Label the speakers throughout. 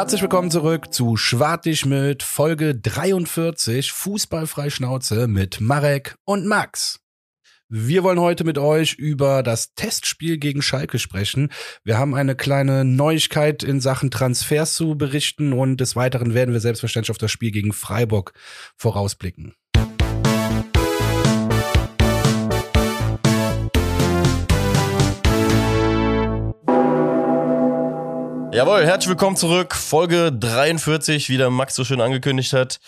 Speaker 1: Herzlich willkommen zurück zu Schwartig mit Folge 43 Fußballfrei Schnauze mit Marek und Max. Wir wollen heute mit euch über das Testspiel gegen Schalke sprechen. Wir haben eine kleine Neuigkeit in Sachen Transfers zu berichten und des Weiteren werden wir selbstverständlich auf das Spiel gegen Freiburg vorausblicken.
Speaker 2: Jawohl, herzlich willkommen zurück. Folge 43, wie der Max so schön angekündigt hat.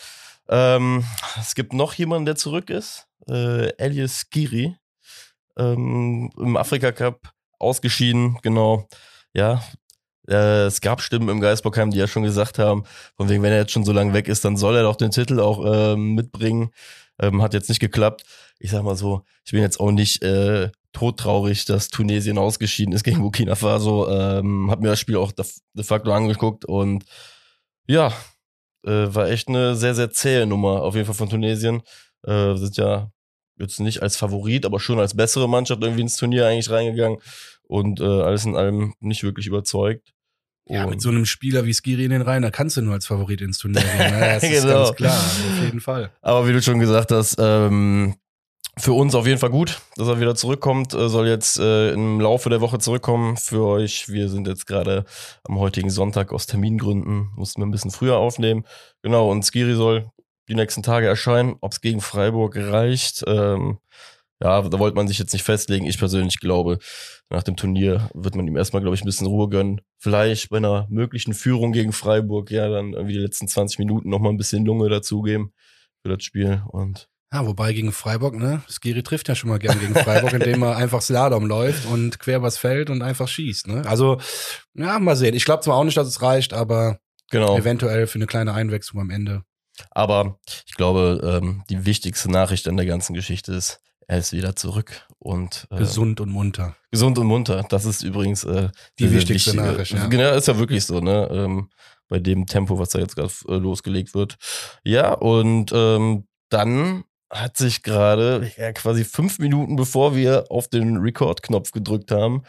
Speaker 2: Ähm, es gibt noch jemanden, der zurück ist. Äh, Elias Giri. Ähm, Im Afrika Cup ausgeschieden, genau. Ja, äh, es gab Stimmen im Geisbockheim, die ja schon gesagt haben, von wegen, wenn er jetzt schon so lange weg ist, dann soll er doch den Titel auch ähm, mitbringen. Ähm, hat jetzt nicht geklappt. Ich sag mal so, ich bin jetzt auch nicht äh, todtraurig, dass Tunesien ausgeschieden ist gegen Burkina Faso. Ähm, hab mir das Spiel auch de facto angeguckt und ja, äh, war echt eine sehr, sehr zähe Nummer auf jeden Fall von Tunesien. Äh, sind ja jetzt nicht als Favorit, aber schon als bessere Mannschaft irgendwie ins Turnier eigentlich reingegangen und äh, alles in allem nicht wirklich überzeugt.
Speaker 1: Ja, mit so einem Spieler wie Skiri in den Reihen, da kannst du nur als Favorit ins Turnier gehen. Ne? Das ist genau. ganz klar, auf jeden Fall.
Speaker 2: Aber wie du schon gesagt hast, ähm, für uns auf jeden Fall gut, dass er wieder zurückkommt. Soll jetzt äh, im Laufe der Woche zurückkommen. Für euch, wir sind jetzt gerade am heutigen Sonntag aus Termingründen, mussten wir ein bisschen früher aufnehmen. Genau, und Skiri soll die nächsten Tage erscheinen. Ob es gegen Freiburg reicht, ähm, ja, da wollte man sich jetzt nicht festlegen. Ich persönlich glaube, nach dem Turnier wird man ihm erstmal, glaube ich, ein bisschen Ruhe gönnen. Vielleicht bei einer möglichen Führung gegen Freiburg, ja, dann irgendwie die letzten 20 Minuten nochmal ein bisschen Lunge dazugeben für das Spiel und
Speaker 1: ja, wobei gegen Freiburg, ne? Skiri trifft ja schon mal gern gegen Freiburg, indem er einfach Slalom läuft und quer übers Feld und einfach schießt, ne? Also, ja, mal sehen. Ich glaube zwar auch nicht, dass es reicht, aber genau. eventuell für eine kleine Einwechslung am Ende.
Speaker 2: Aber ich glaube, ähm, die wichtigste Nachricht an der ganzen Geschichte ist, er ist wieder zurück und
Speaker 1: äh, gesund und munter.
Speaker 2: Gesund und munter. Das ist übrigens äh,
Speaker 1: die wichtigste wichtige, Nachricht. Ja.
Speaker 2: Genau, ist ja wirklich so, ne? Ähm, bei dem Tempo, was da jetzt gerade äh, losgelegt wird. Ja, und ähm, dann hat sich gerade, ja, quasi fünf Minuten bevor wir auf den Record-Knopf gedrückt haben,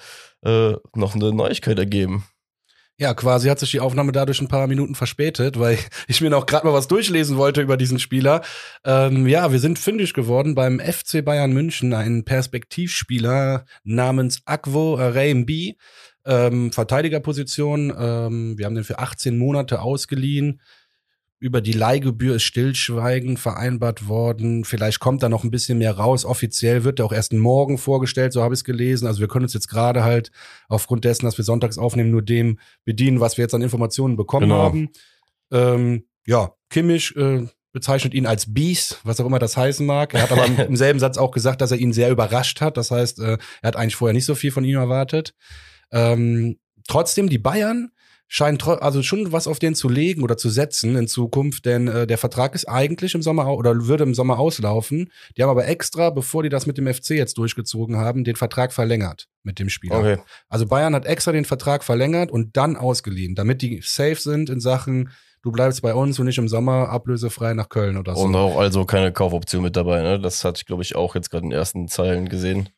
Speaker 2: äh, noch eine Neuigkeit ergeben.
Speaker 1: Ja, quasi hat sich die Aufnahme dadurch ein paar Minuten verspätet, weil ich mir noch gerade mal was durchlesen wollte über diesen Spieler. Ähm, ja, wir sind fündig geworden beim FC Bayern München, ein Perspektivspieler namens Akvo Reimbi, ähm, Verteidigerposition. Ähm, wir haben den für 18 Monate ausgeliehen über die Leihgebühr ist Stillschweigen vereinbart worden. Vielleicht kommt da noch ein bisschen mehr raus. Offiziell wird er auch erst morgen vorgestellt, so habe ich es gelesen. Also wir können uns jetzt gerade halt aufgrund dessen, dass wir sonntags aufnehmen, nur dem bedienen, was wir jetzt an Informationen bekommen genau. haben. Ähm, ja, Kimmich äh, bezeichnet ihn als Beast, was auch immer das heißen mag. Er hat aber im selben Satz auch gesagt, dass er ihn sehr überrascht hat. Das heißt, äh, er hat eigentlich vorher nicht so viel von ihm erwartet. Ähm, trotzdem, die Bayern scheint also schon was auf den zu legen oder zu setzen in Zukunft, denn äh, der Vertrag ist eigentlich im Sommer oder würde im Sommer auslaufen. Die haben aber extra, bevor die das mit dem FC jetzt durchgezogen haben, den Vertrag verlängert mit dem Spieler. Okay. Also Bayern hat extra den Vertrag verlängert und dann ausgeliehen, damit die safe sind in Sachen du bleibst bei uns und nicht im Sommer ablösefrei nach Köln oder so.
Speaker 2: Und auch also keine Kaufoption mit dabei, ne? Das hatte ich, glaube ich, auch jetzt gerade in den ersten Zeilen gesehen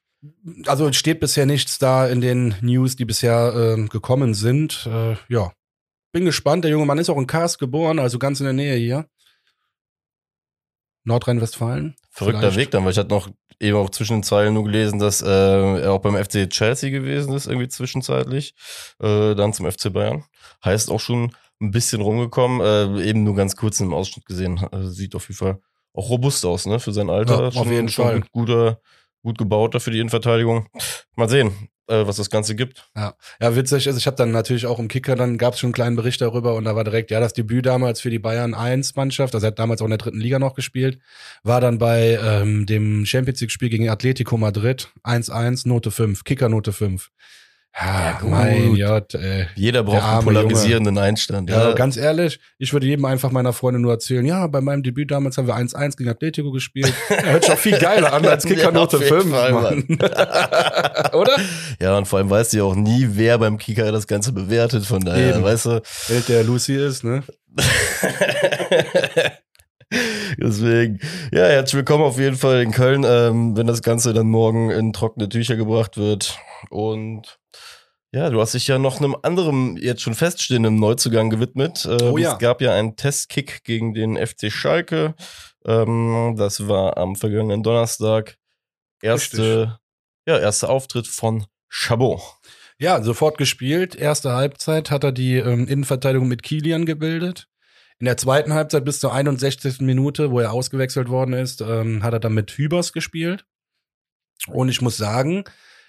Speaker 1: also steht bisher nichts da in den News, die bisher äh, gekommen sind. Äh, ja, bin gespannt. Der junge Mann ist auch in Kars geboren, also ganz in der Nähe hier. Nordrhein-Westfalen.
Speaker 2: Verrückter vielleicht. Weg dann, weil ich hatte noch eben auch zwischen den Zeilen nur gelesen, dass äh, er auch beim FC Chelsea gewesen ist, irgendwie zwischenzeitlich. Äh, dann zum FC Bayern. Heißt auch schon ein bisschen rumgekommen, äh, eben nur ganz kurz im Ausschnitt gesehen. Also sieht auf jeden Fall auch robust aus, ne? Für sein Alter.
Speaker 1: Ja, auf jeden Fall.
Speaker 2: Guter, gut gebaut dafür die Innenverteidigung. Mal sehen, äh, was das Ganze gibt.
Speaker 1: Ja, ja witzig ist, ich habe dann natürlich auch im Kicker, dann gab es schon einen kleinen Bericht darüber und da war direkt, ja, das Debüt damals für die Bayern 1 Mannschaft, also er hat damals auch in der dritten Liga noch gespielt, war dann bei ähm, dem Champions League Spiel gegen Atletico Madrid 1-1, Note 5, Kicker Note 5. Ja, ja mein Gott, ey.
Speaker 2: Jeder braucht einen polarisierenden Junge. Einstand.
Speaker 1: Ja. ja, ganz ehrlich, ich würde jedem einfach meiner Freundin nur erzählen, ja, bei meinem Debüt damals haben wir 1-1 gegen Atletico gespielt. Ja, hört auch viel geiler an als Kickernote ja, 5, Fall, Mann. Oder?
Speaker 2: Ja, und vor allem weißt du ja auch nie, wer beim Kicker das Ganze bewertet, von daher, Eben. weißt du.
Speaker 1: Welt der Lucy ist, ne?
Speaker 2: Deswegen, ja, herzlich willkommen auf jeden Fall in Köln, ähm, wenn das Ganze dann morgen in trockene Tücher gebracht wird. Und Ja, du hast dich ja noch einem anderen, jetzt schon feststehenden Neuzugang gewidmet. Äh,
Speaker 1: Oh ja.
Speaker 2: Es gab ja einen Testkick gegen den FC Schalke. Ähm, das war am vergangenen Donnerstag. Erste, ja, erster Auftritt von Chabot.
Speaker 1: Ja, sofort gespielt. Erste Halbzeit hat er die ähm, Innenverteidigung mit Kilian gebildet. In der zweiten Halbzeit bis zur 61. Minute, wo er ausgewechselt worden ist, ähm, hat er dann mit Hübers gespielt. Und ich muss sagen,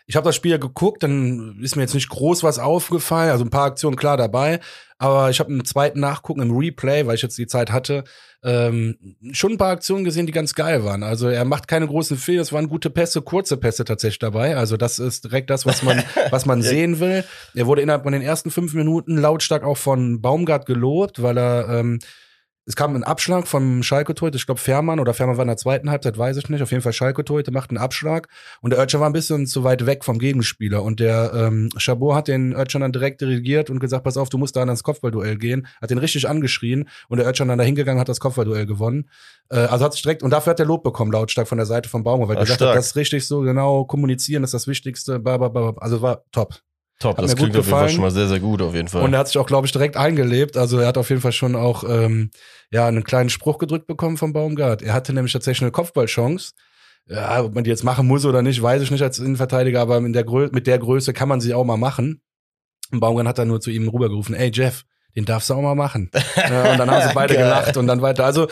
Speaker 1: ich habe das Spiel ja geguckt, dann ist mir jetzt nicht groß was aufgefallen, also ein paar Aktionen klar dabei, aber ich habe im zweiten Nachgucken im Replay, weil ich jetzt die Zeit hatte, ähm, schon ein paar Aktionen gesehen, die ganz geil waren. Also er macht keine großen Fehler, es waren gute Pässe, kurze Pässe tatsächlich dabei. Also das ist direkt das, was man, was man sehen will. Er wurde innerhalb von den ersten fünf Minuten lautstark auch von Baumgart gelobt, weil er ähm, es kam ein Abschlag vom Schalke-Torhüter, ich glaube Fährmann oder Fährmann war in der zweiten Halbzeit, weiß ich nicht. Auf jeden Fall Schalke-Torhüter macht einen Abschlag und der Özcan war ein bisschen zu weit weg vom Gegenspieler und der ähm, Chabot hat den Özcan dann direkt dirigiert und gesagt, pass auf, du musst da ans Kopfballduell gehen, hat den richtig angeschrien und der Özcan dann da hingegangen, hat das Kopfballduell gewonnen. Äh, also hat sich direkt, und dafür hat der Lob bekommen, lautstark von der Seite von Baumgart, weil er gesagt
Speaker 2: stark.
Speaker 1: hat, das ist richtig so, genau, kommunizieren ist das Wichtigste, bla, bla, bla. also war top.
Speaker 2: Top,
Speaker 1: Hat
Speaker 2: das
Speaker 1: mir gut
Speaker 2: klingt auf jeden Fall schon mal sehr, sehr gut, auf jeden Fall.
Speaker 1: Und er hat sich auch, glaube ich, direkt eingelebt. Also er hat auf jeden Fall schon auch ähm, ja einen kleinen Spruch gedrückt bekommen vom Baumgart. Er hatte nämlich tatsächlich eine Kopfballchance. Ja, ob man die jetzt machen muss oder nicht, weiß ich nicht als Innenverteidiger, aber der mit der Größe kann man sie auch mal machen. Und Baumgart hat dann nur zu ihm rübergerufen, ey Jeff, den darfst du auch mal machen. ja, und dann haben sie beide gelacht und dann weiter. Also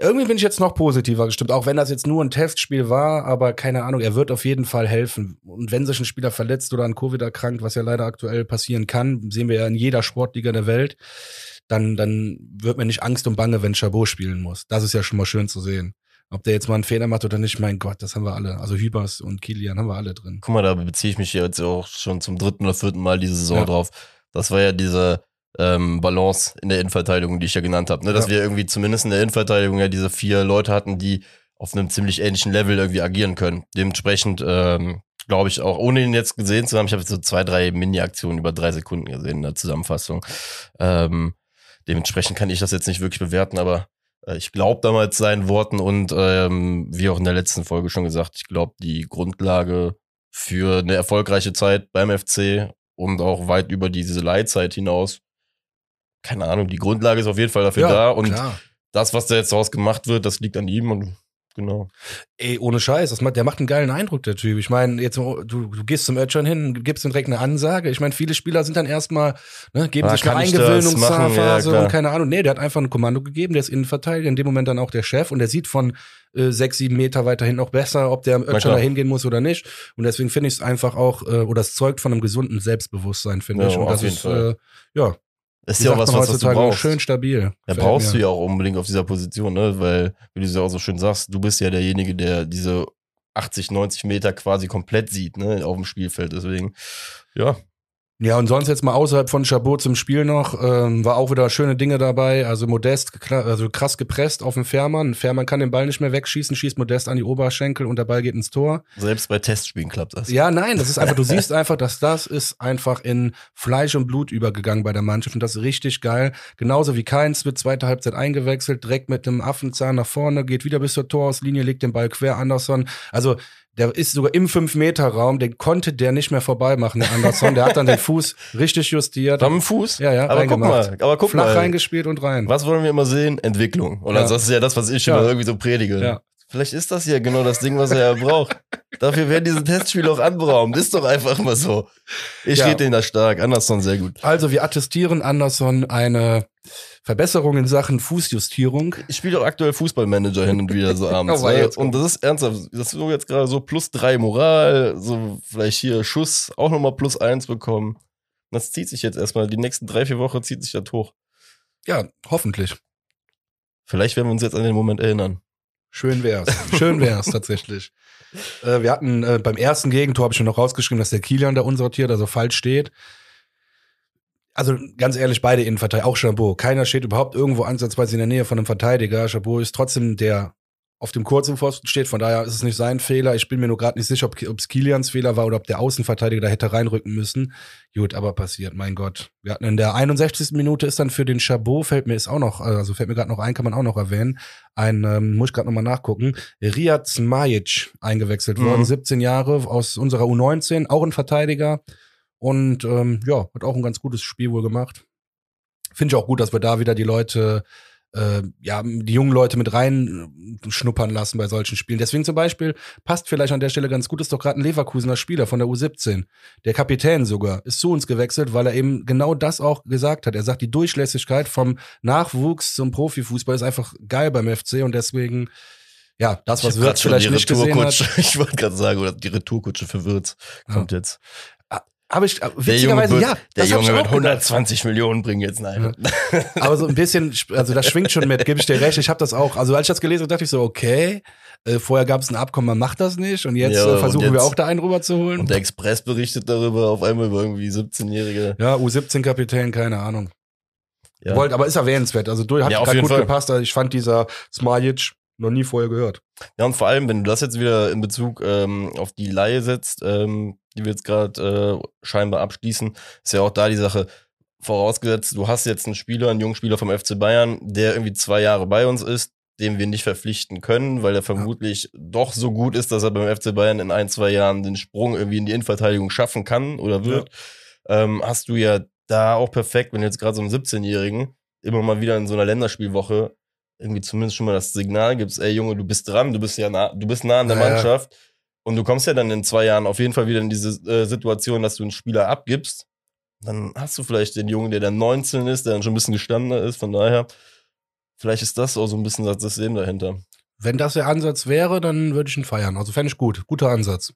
Speaker 1: irgendwie bin ich jetzt noch positiver gestimmt, auch wenn das jetzt nur ein Testspiel war, aber keine Ahnung, er wird auf jeden Fall helfen. Und wenn sich ein Spieler verletzt oder an Covid erkrankt, was ja leider aktuell passieren kann, sehen wir ja in jeder Sportliga der Welt, dann, dann wird mir nicht Angst und Bange, wenn Chabot spielen muss. Das ist ja schon mal schön zu sehen. Ob der jetzt mal einen Fehler macht oder nicht, mein Gott, das haben wir alle. Also Hübers und Kilian haben wir alle drin.
Speaker 2: Guck mal, da beziehe ich mich jetzt auch schon zum dritten oder vierten Mal diese Saison
Speaker 1: Ja.
Speaker 2: drauf. Das war ja diese ähm, Balance in der Innenverteidigung, die ich ja genannt habe. Ne? Dass
Speaker 1: Ja.
Speaker 2: wir irgendwie zumindest in der Innenverteidigung ja diese vier Leute hatten, die auf einem ziemlich ähnlichen Level irgendwie agieren können. Dementsprechend ähm, glaube ich auch, ohne ihn jetzt gesehen zu haben, ich habe so zwei, drei Mini-Aktionen über drei Sekunden gesehen in der Zusammenfassung. Ähm, dementsprechend kann ich das jetzt nicht wirklich bewerten, aber äh, ich glaube damals seinen Worten und ähm, wie auch in der letzten Folge schon gesagt, ich glaube, die Grundlage für eine erfolgreiche Zeit beim FC und auch weit über diese Leitzeit hinaus. Keine Ahnung, die Grundlage ist auf jeden Fall dafür da und
Speaker 1: klar.
Speaker 2: das, was da jetzt daraus gemacht wird, das liegt an ihm und genau.
Speaker 1: Ey, ohne Scheiß, das macht, der macht einen geilen Eindruck, der Typ. Ich meine, jetzt du, du gehst zum Ötschern hin, gibst ihm direkt eine Ansage. Ich meine, viele Spieler sind dann erstmal, ne, geben
Speaker 2: Ah,
Speaker 1: sich eine Eingewöhnungsphase?
Speaker 2: Ja,
Speaker 1: und keine Ahnung. Nee, der hat einfach ein Kommando gegeben, der ist Innenverteidiger, in dem Moment dann auch der Chef und der sieht von äh, sechs, sieben Meter weiter hin noch besser, ob der Ötschern
Speaker 2: klar.
Speaker 1: da hingehen muss oder nicht. Und deswegen finde ich es einfach auch, äh, oder es zeugt von einem gesunden Selbstbewusstsein, finde
Speaker 2: Ja,
Speaker 1: ich. Und
Speaker 2: auf
Speaker 1: das
Speaker 2: jeden
Speaker 1: ist,
Speaker 2: Fall.
Speaker 1: äh, ja,
Speaker 2: Ist
Speaker 1: wie
Speaker 2: ja auch was, was, was du brauchst.
Speaker 1: schön stabil.
Speaker 2: Ja,
Speaker 1: Gefällt
Speaker 2: brauchst
Speaker 1: mir.
Speaker 2: du ja auch unbedingt auf dieser Position, ne? Weil, wie du es ja auch so schön sagst, du bist ja derjenige, der diese 80, 90 Meter quasi komplett sieht, ne, auf dem Spielfeld. Deswegen, ja,
Speaker 1: Ja, und sonst jetzt mal außerhalb von Chabot zum Spiel noch, ähm, war auch wieder schöne Dinge dabei. Also Modest, also krass gepresst auf den Fährmann. Fährmann kann den Ball nicht mehr wegschießen, schießt Modest an die Oberschenkel und der Ball geht ins Tor.
Speaker 2: selbst bei Testspielen klappt das.
Speaker 1: Ja, nein, das ist einfach, du siehst einfach, dass das ist einfach in Fleisch und Blut übergegangen bei der Mannschaft und das ist richtig geil. Genauso wie Keins wird zweite Halbzeit eingewechselt, direkt mit dem Affenzahn nach vorne, geht wieder bis zur Torauslinie, legt den Ball quer, Anderson. Also, der ist sogar im 5-Meter-Raum, den konnte der nicht mehr vorbei machen, der Anderson. Der hat dann den Fuß richtig justiert.
Speaker 2: Am Fuß?
Speaker 1: Ja, ja,
Speaker 2: aber guck mal, aber guck
Speaker 1: Flach
Speaker 2: mal.
Speaker 1: reingespielt und rein.
Speaker 2: Was wollen wir immer sehen? Entwicklung. Oder
Speaker 1: Ja.
Speaker 2: das ist ja das, was ich
Speaker 1: Ja.
Speaker 2: immer irgendwie so predige.
Speaker 1: Ja.
Speaker 2: Vielleicht ist das ja genau das Ding, was er ja braucht. Dafür werden diese Testspiele auch anberaumt. Ist doch einfach mal so. Ich
Speaker 1: Ja.
Speaker 2: rede den da stark. Anderson sehr gut.
Speaker 1: Also, wir attestieren Anderson eine Verbesserung in Sachen Fußjustierung.
Speaker 2: Ich spiele auch aktuell Fußballmanager hin und wieder so abends.
Speaker 1: Oh,
Speaker 2: ne?
Speaker 1: jetzt
Speaker 2: und das ist ernsthaft. Das ist so jetzt gerade so plus drei Moral, so vielleicht hier Schuss auch nochmal plus eins bekommen. Das zieht sich jetzt erstmal. Die nächsten drei, vier Wochen zieht sich das hoch.
Speaker 1: Ja, hoffentlich.
Speaker 2: Vielleicht werden wir uns jetzt an den Moment erinnern.
Speaker 1: Schön wär's. Schön wär's tatsächlich. Äh, wir hatten äh, beim ersten Gegentor habe ich schon noch rausgeschrieben, dass der Kilian da unsortiert, also falsch steht. Also ganz ehrlich, beide Innenverteidiger, auch Chabot. Keiner steht überhaupt irgendwo ansatzweise in der Nähe von einem Verteidiger. Chabot ist trotzdem der auf dem kurzen Pfosten steht, von daher ist es nicht sein Fehler. Ich bin mir nur gerade nicht sicher, ob es Kilians Fehler war oder ob der Außenverteidiger da hätte reinrücken müssen. Gut, aber passiert, mein Gott. Wir hatten in der 61. Minute ist dann für den Chabot, fällt mir ist auch noch, also fällt mir gerade noch ein, kann man auch noch erwähnen, ein, ähm, muss ich gerade nochmal nachgucken, Riyad Smajic eingewechselt
Speaker 2: Mhm.
Speaker 1: worden, 17 Jahre aus unserer U19, auch ein Verteidiger. Und ähm, ja, hat auch ein ganz gutes Spiel wohl gemacht. Finde ich auch gut, dass wir da wieder die Leute, äh, ja, die jungen Leute mit rein äh, schnuppern lassen bei solchen Spielen. Deswegen zum Beispiel passt vielleicht an der Stelle ganz gut, ist doch gerade ein Leverkusener Spieler von der U17, der Kapitän sogar, ist zu uns gewechselt, weil er eben genau das auch gesagt hat. Er sagt, die Durchlässigkeit vom Nachwuchs zum Profifußball ist einfach geil beim FC und deswegen ja, das, was Wirtz vielleicht nicht gesehen hat.
Speaker 2: Ich wollte gerade sagen, oder die Retourkutsche für Wirtz kommt ja. jetzt.
Speaker 1: Aber ich, witzigerweise,
Speaker 2: der
Speaker 1: ja.
Speaker 2: Der Junge wird 120 Millionen bringen jetzt, nein.
Speaker 1: Ja. Aber so ein bisschen, also das schwingt schon mit, gebe ich dir recht. Ich habe das auch, also als ich das gelesen habe, dachte ich so, okay, äh, vorher gab es ein Abkommen, man macht das nicht und jetzt ja, äh, versuchen jetzt, wir auch da einen rüberzuholen.
Speaker 2: Und der Express berichtet darüber auf einmal über irgendwie 17-Jährige.
Speaker 1: Ja, U17-Kapitän, keine Ahnung. Ja. Wollt, aber ist erwähnenswert. Also du hat ja, gerade gut Fall. gepasst. Also ich fand dieser Smajic noch nie vorher gehört.
Speaker 2: Ja, und vor allem, wenn du das jetzt wieder in Bezug ähm, auf die Laie setzt, ähm, die wir jetzt gerade äh, scheinbar abschließen, ist ja auch da die Sache, vorausgesetzt, du hast jetzt einen Spieler, einen jungen Spieler vom FC Bayern, der irgendwie zwei Jahre bei uns ist, den wir nicht verpflichten können, weil er vermutlich ja. doch so gut ist, dass er beim FC Bayern in ein, zwei Jahren den Sprung irgendwie in die Innenverteidigung schaffen kann oder wird, ja. ähm, hast du ja da auch perfekt, wenn du jetzt gerade so einen 17-Jährigen immer mal wieder in so einer Länderspielwoche irgendwie zumindest schon mal das Signal gibst, ey Junge, du bist dran, du bist ja nah, du bist nah an der ja, Mannschaft und du kommst ja dann in zwei Jahren auf jeden Fall wieder in diese äh, Situation, dass du einen Spieler abgibst, dann hast du vielleicht den Jungen, der dann 19 ist, der dann schon ein bisschen gestandener ist, von daher, vielleicht ist das auch so ein bisschen das System dahinter.
Speaker 1: Wenn das der Ansatz wäre, dann würde ich ihn feiern. Also fände ich gut. Guter Ansatz.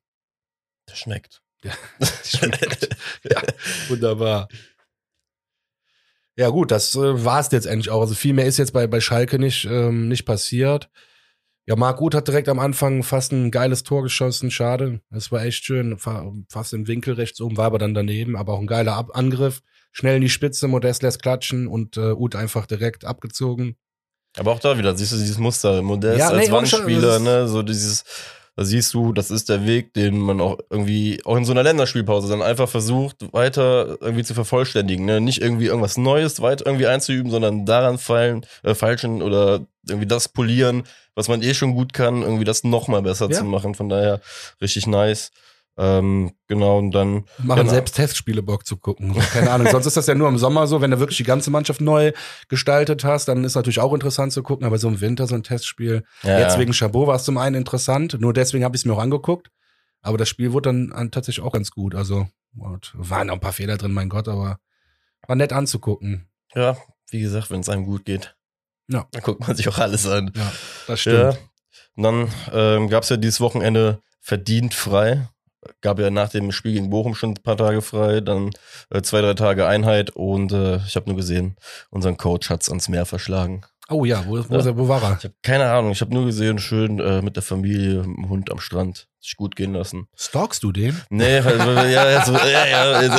Speaker 2: Der schmeckt.
Speaker 1: Ja, schmeckt. ja, wunderbar. Ja, gut, das äh, war es endlich auch. Also viel mehr ist jetzt bei, bei Schalke nicht, ähm, nicht passiert. Ja, Marc Gut hat direkt am Anfang fast ein geiles Tor geschossen. Schade. Das war echt schön. Fast im Winkel rechts oben, war aber dann daneben. Aber auch ein geiler Ab Angriff. Schnell in die Spitze, Modest lässt klatschen und äh, Ut einfach direkt abgezogen.
Speaker 2: Aber auch da wieder, siehst du dieses Muster. Modest ja, als nee, Wandspieler, ne? So dieses da siehst du, das ist der Weg, den man auch irgendwie, auch in so einer Länderspielpause dann einfach versucht, weiter irgendwie zu vervollständigen. Ne? Nicht irgendwie irgendwas Neues weiter irgendwie einzuüben, sondern daran fallen, äh, falschen oder irgendwie das polieren, was man eh schon gut kann, irgendwie das nochmal besser ja. zu machen. Von daher richtig nice. Ähm, genau, und dann.
Speaker 1: Machen
Speaker 2: genau.
Speaker 1: selbst Testspiele Bock zu gucken. Keine Ahnung. Sonst ist das ja nur im Sommer so, wenn du wirklich die ganze Mannschaft neu gestaltet hast, dann ist natürlich auch interessant zu gucken, aber so im Winter so ein Testspiel. Ja, Jetzt wegen Chabot war es zum einen interessant, nur deswegen habe ich es mir auch angeguckt. Aber das Spiel wurde dann an, tatsächlich auch ganz gut. Also waren auch ein paar Fehler drin, mein Gott, aber war nett anzugucken.
Speaker 2: Ja, wie gesagt, wenn es einem gut geht.
Speaker 1: Ja.
Speaker 2: Dann guckt man sich auch alles an.
Speaker 1: Ja, das stimmt. Ja.
Speaker 2: Und dann ähm, gab es ja dieses Wochenende verdient frei gab ja nach dem Spiel gegen Bochum schon ein paar Tage frei, dann äh, zwei, drei Tage Einheit und äh, ich habe nur gesehen, unseren Coach hat's ans Meer verschlagen.
Speaker 1: Oh ja, wo, wo, ja. wo war er?
Speaker 2: Ich habe keine Ahnung, ich habe nur gesehen, schön äh, mit der Familie, mit dem Hund am Strand, sich gut gehen lassen.
Speaker 1: Stalkst du den?
Speaker 2: Nee, also, ja, also, ja, ja,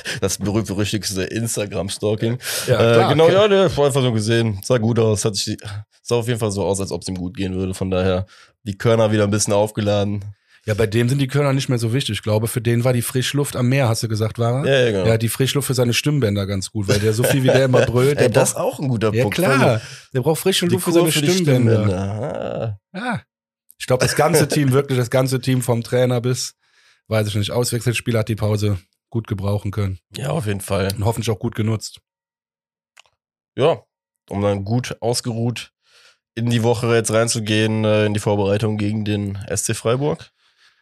Speaker 2: das berühmt-berüchtigste Instagram-Stalking. Ja, äh, klar, äh, genau, okay. ja, der war einfach so gesehen, sah gut aus, hat sich, sah auf jeden Fall so aus, als ob es ihm gut gehen würde, von daher die Körner wieder ein bisschen aufgeladen.
Speaker 1: Ja, bei dem sind die Körner nicht mehr so wichtig. Ich glaube, für den war die Frischluft am Meer, hast du gesagt, war
Speaker 2: er? Ja, ja, genau.
Speaker 1: Ja, die Frischluft für seine Stimmbänder ganz gut, weil der so viel wie der immer brüllt. Der
Speaker 2: Ey, das ist auch ein guter
Speaker 1: ja, Punkt. Ja, klar. Der braucht frische Luft für seine für Stimmbänder. Stimmbänder. Ah. Ja. Ich glaube, das ganze Team, wirklich das ganze Team vom Trainer bis, weiß ich nicht, Auswechselspieler hat die Pause gut gebrauchen können.
Speaker 2: Ja, auf jeden Fall.
Speaker 1: Und hoffentlich auch gut genutzt.
Speaker 2: Ja, um dann gut ausgeruht in die Woche jetzt reinzugehen, äh, in die Vorbereitung gegen den SC Freiburg.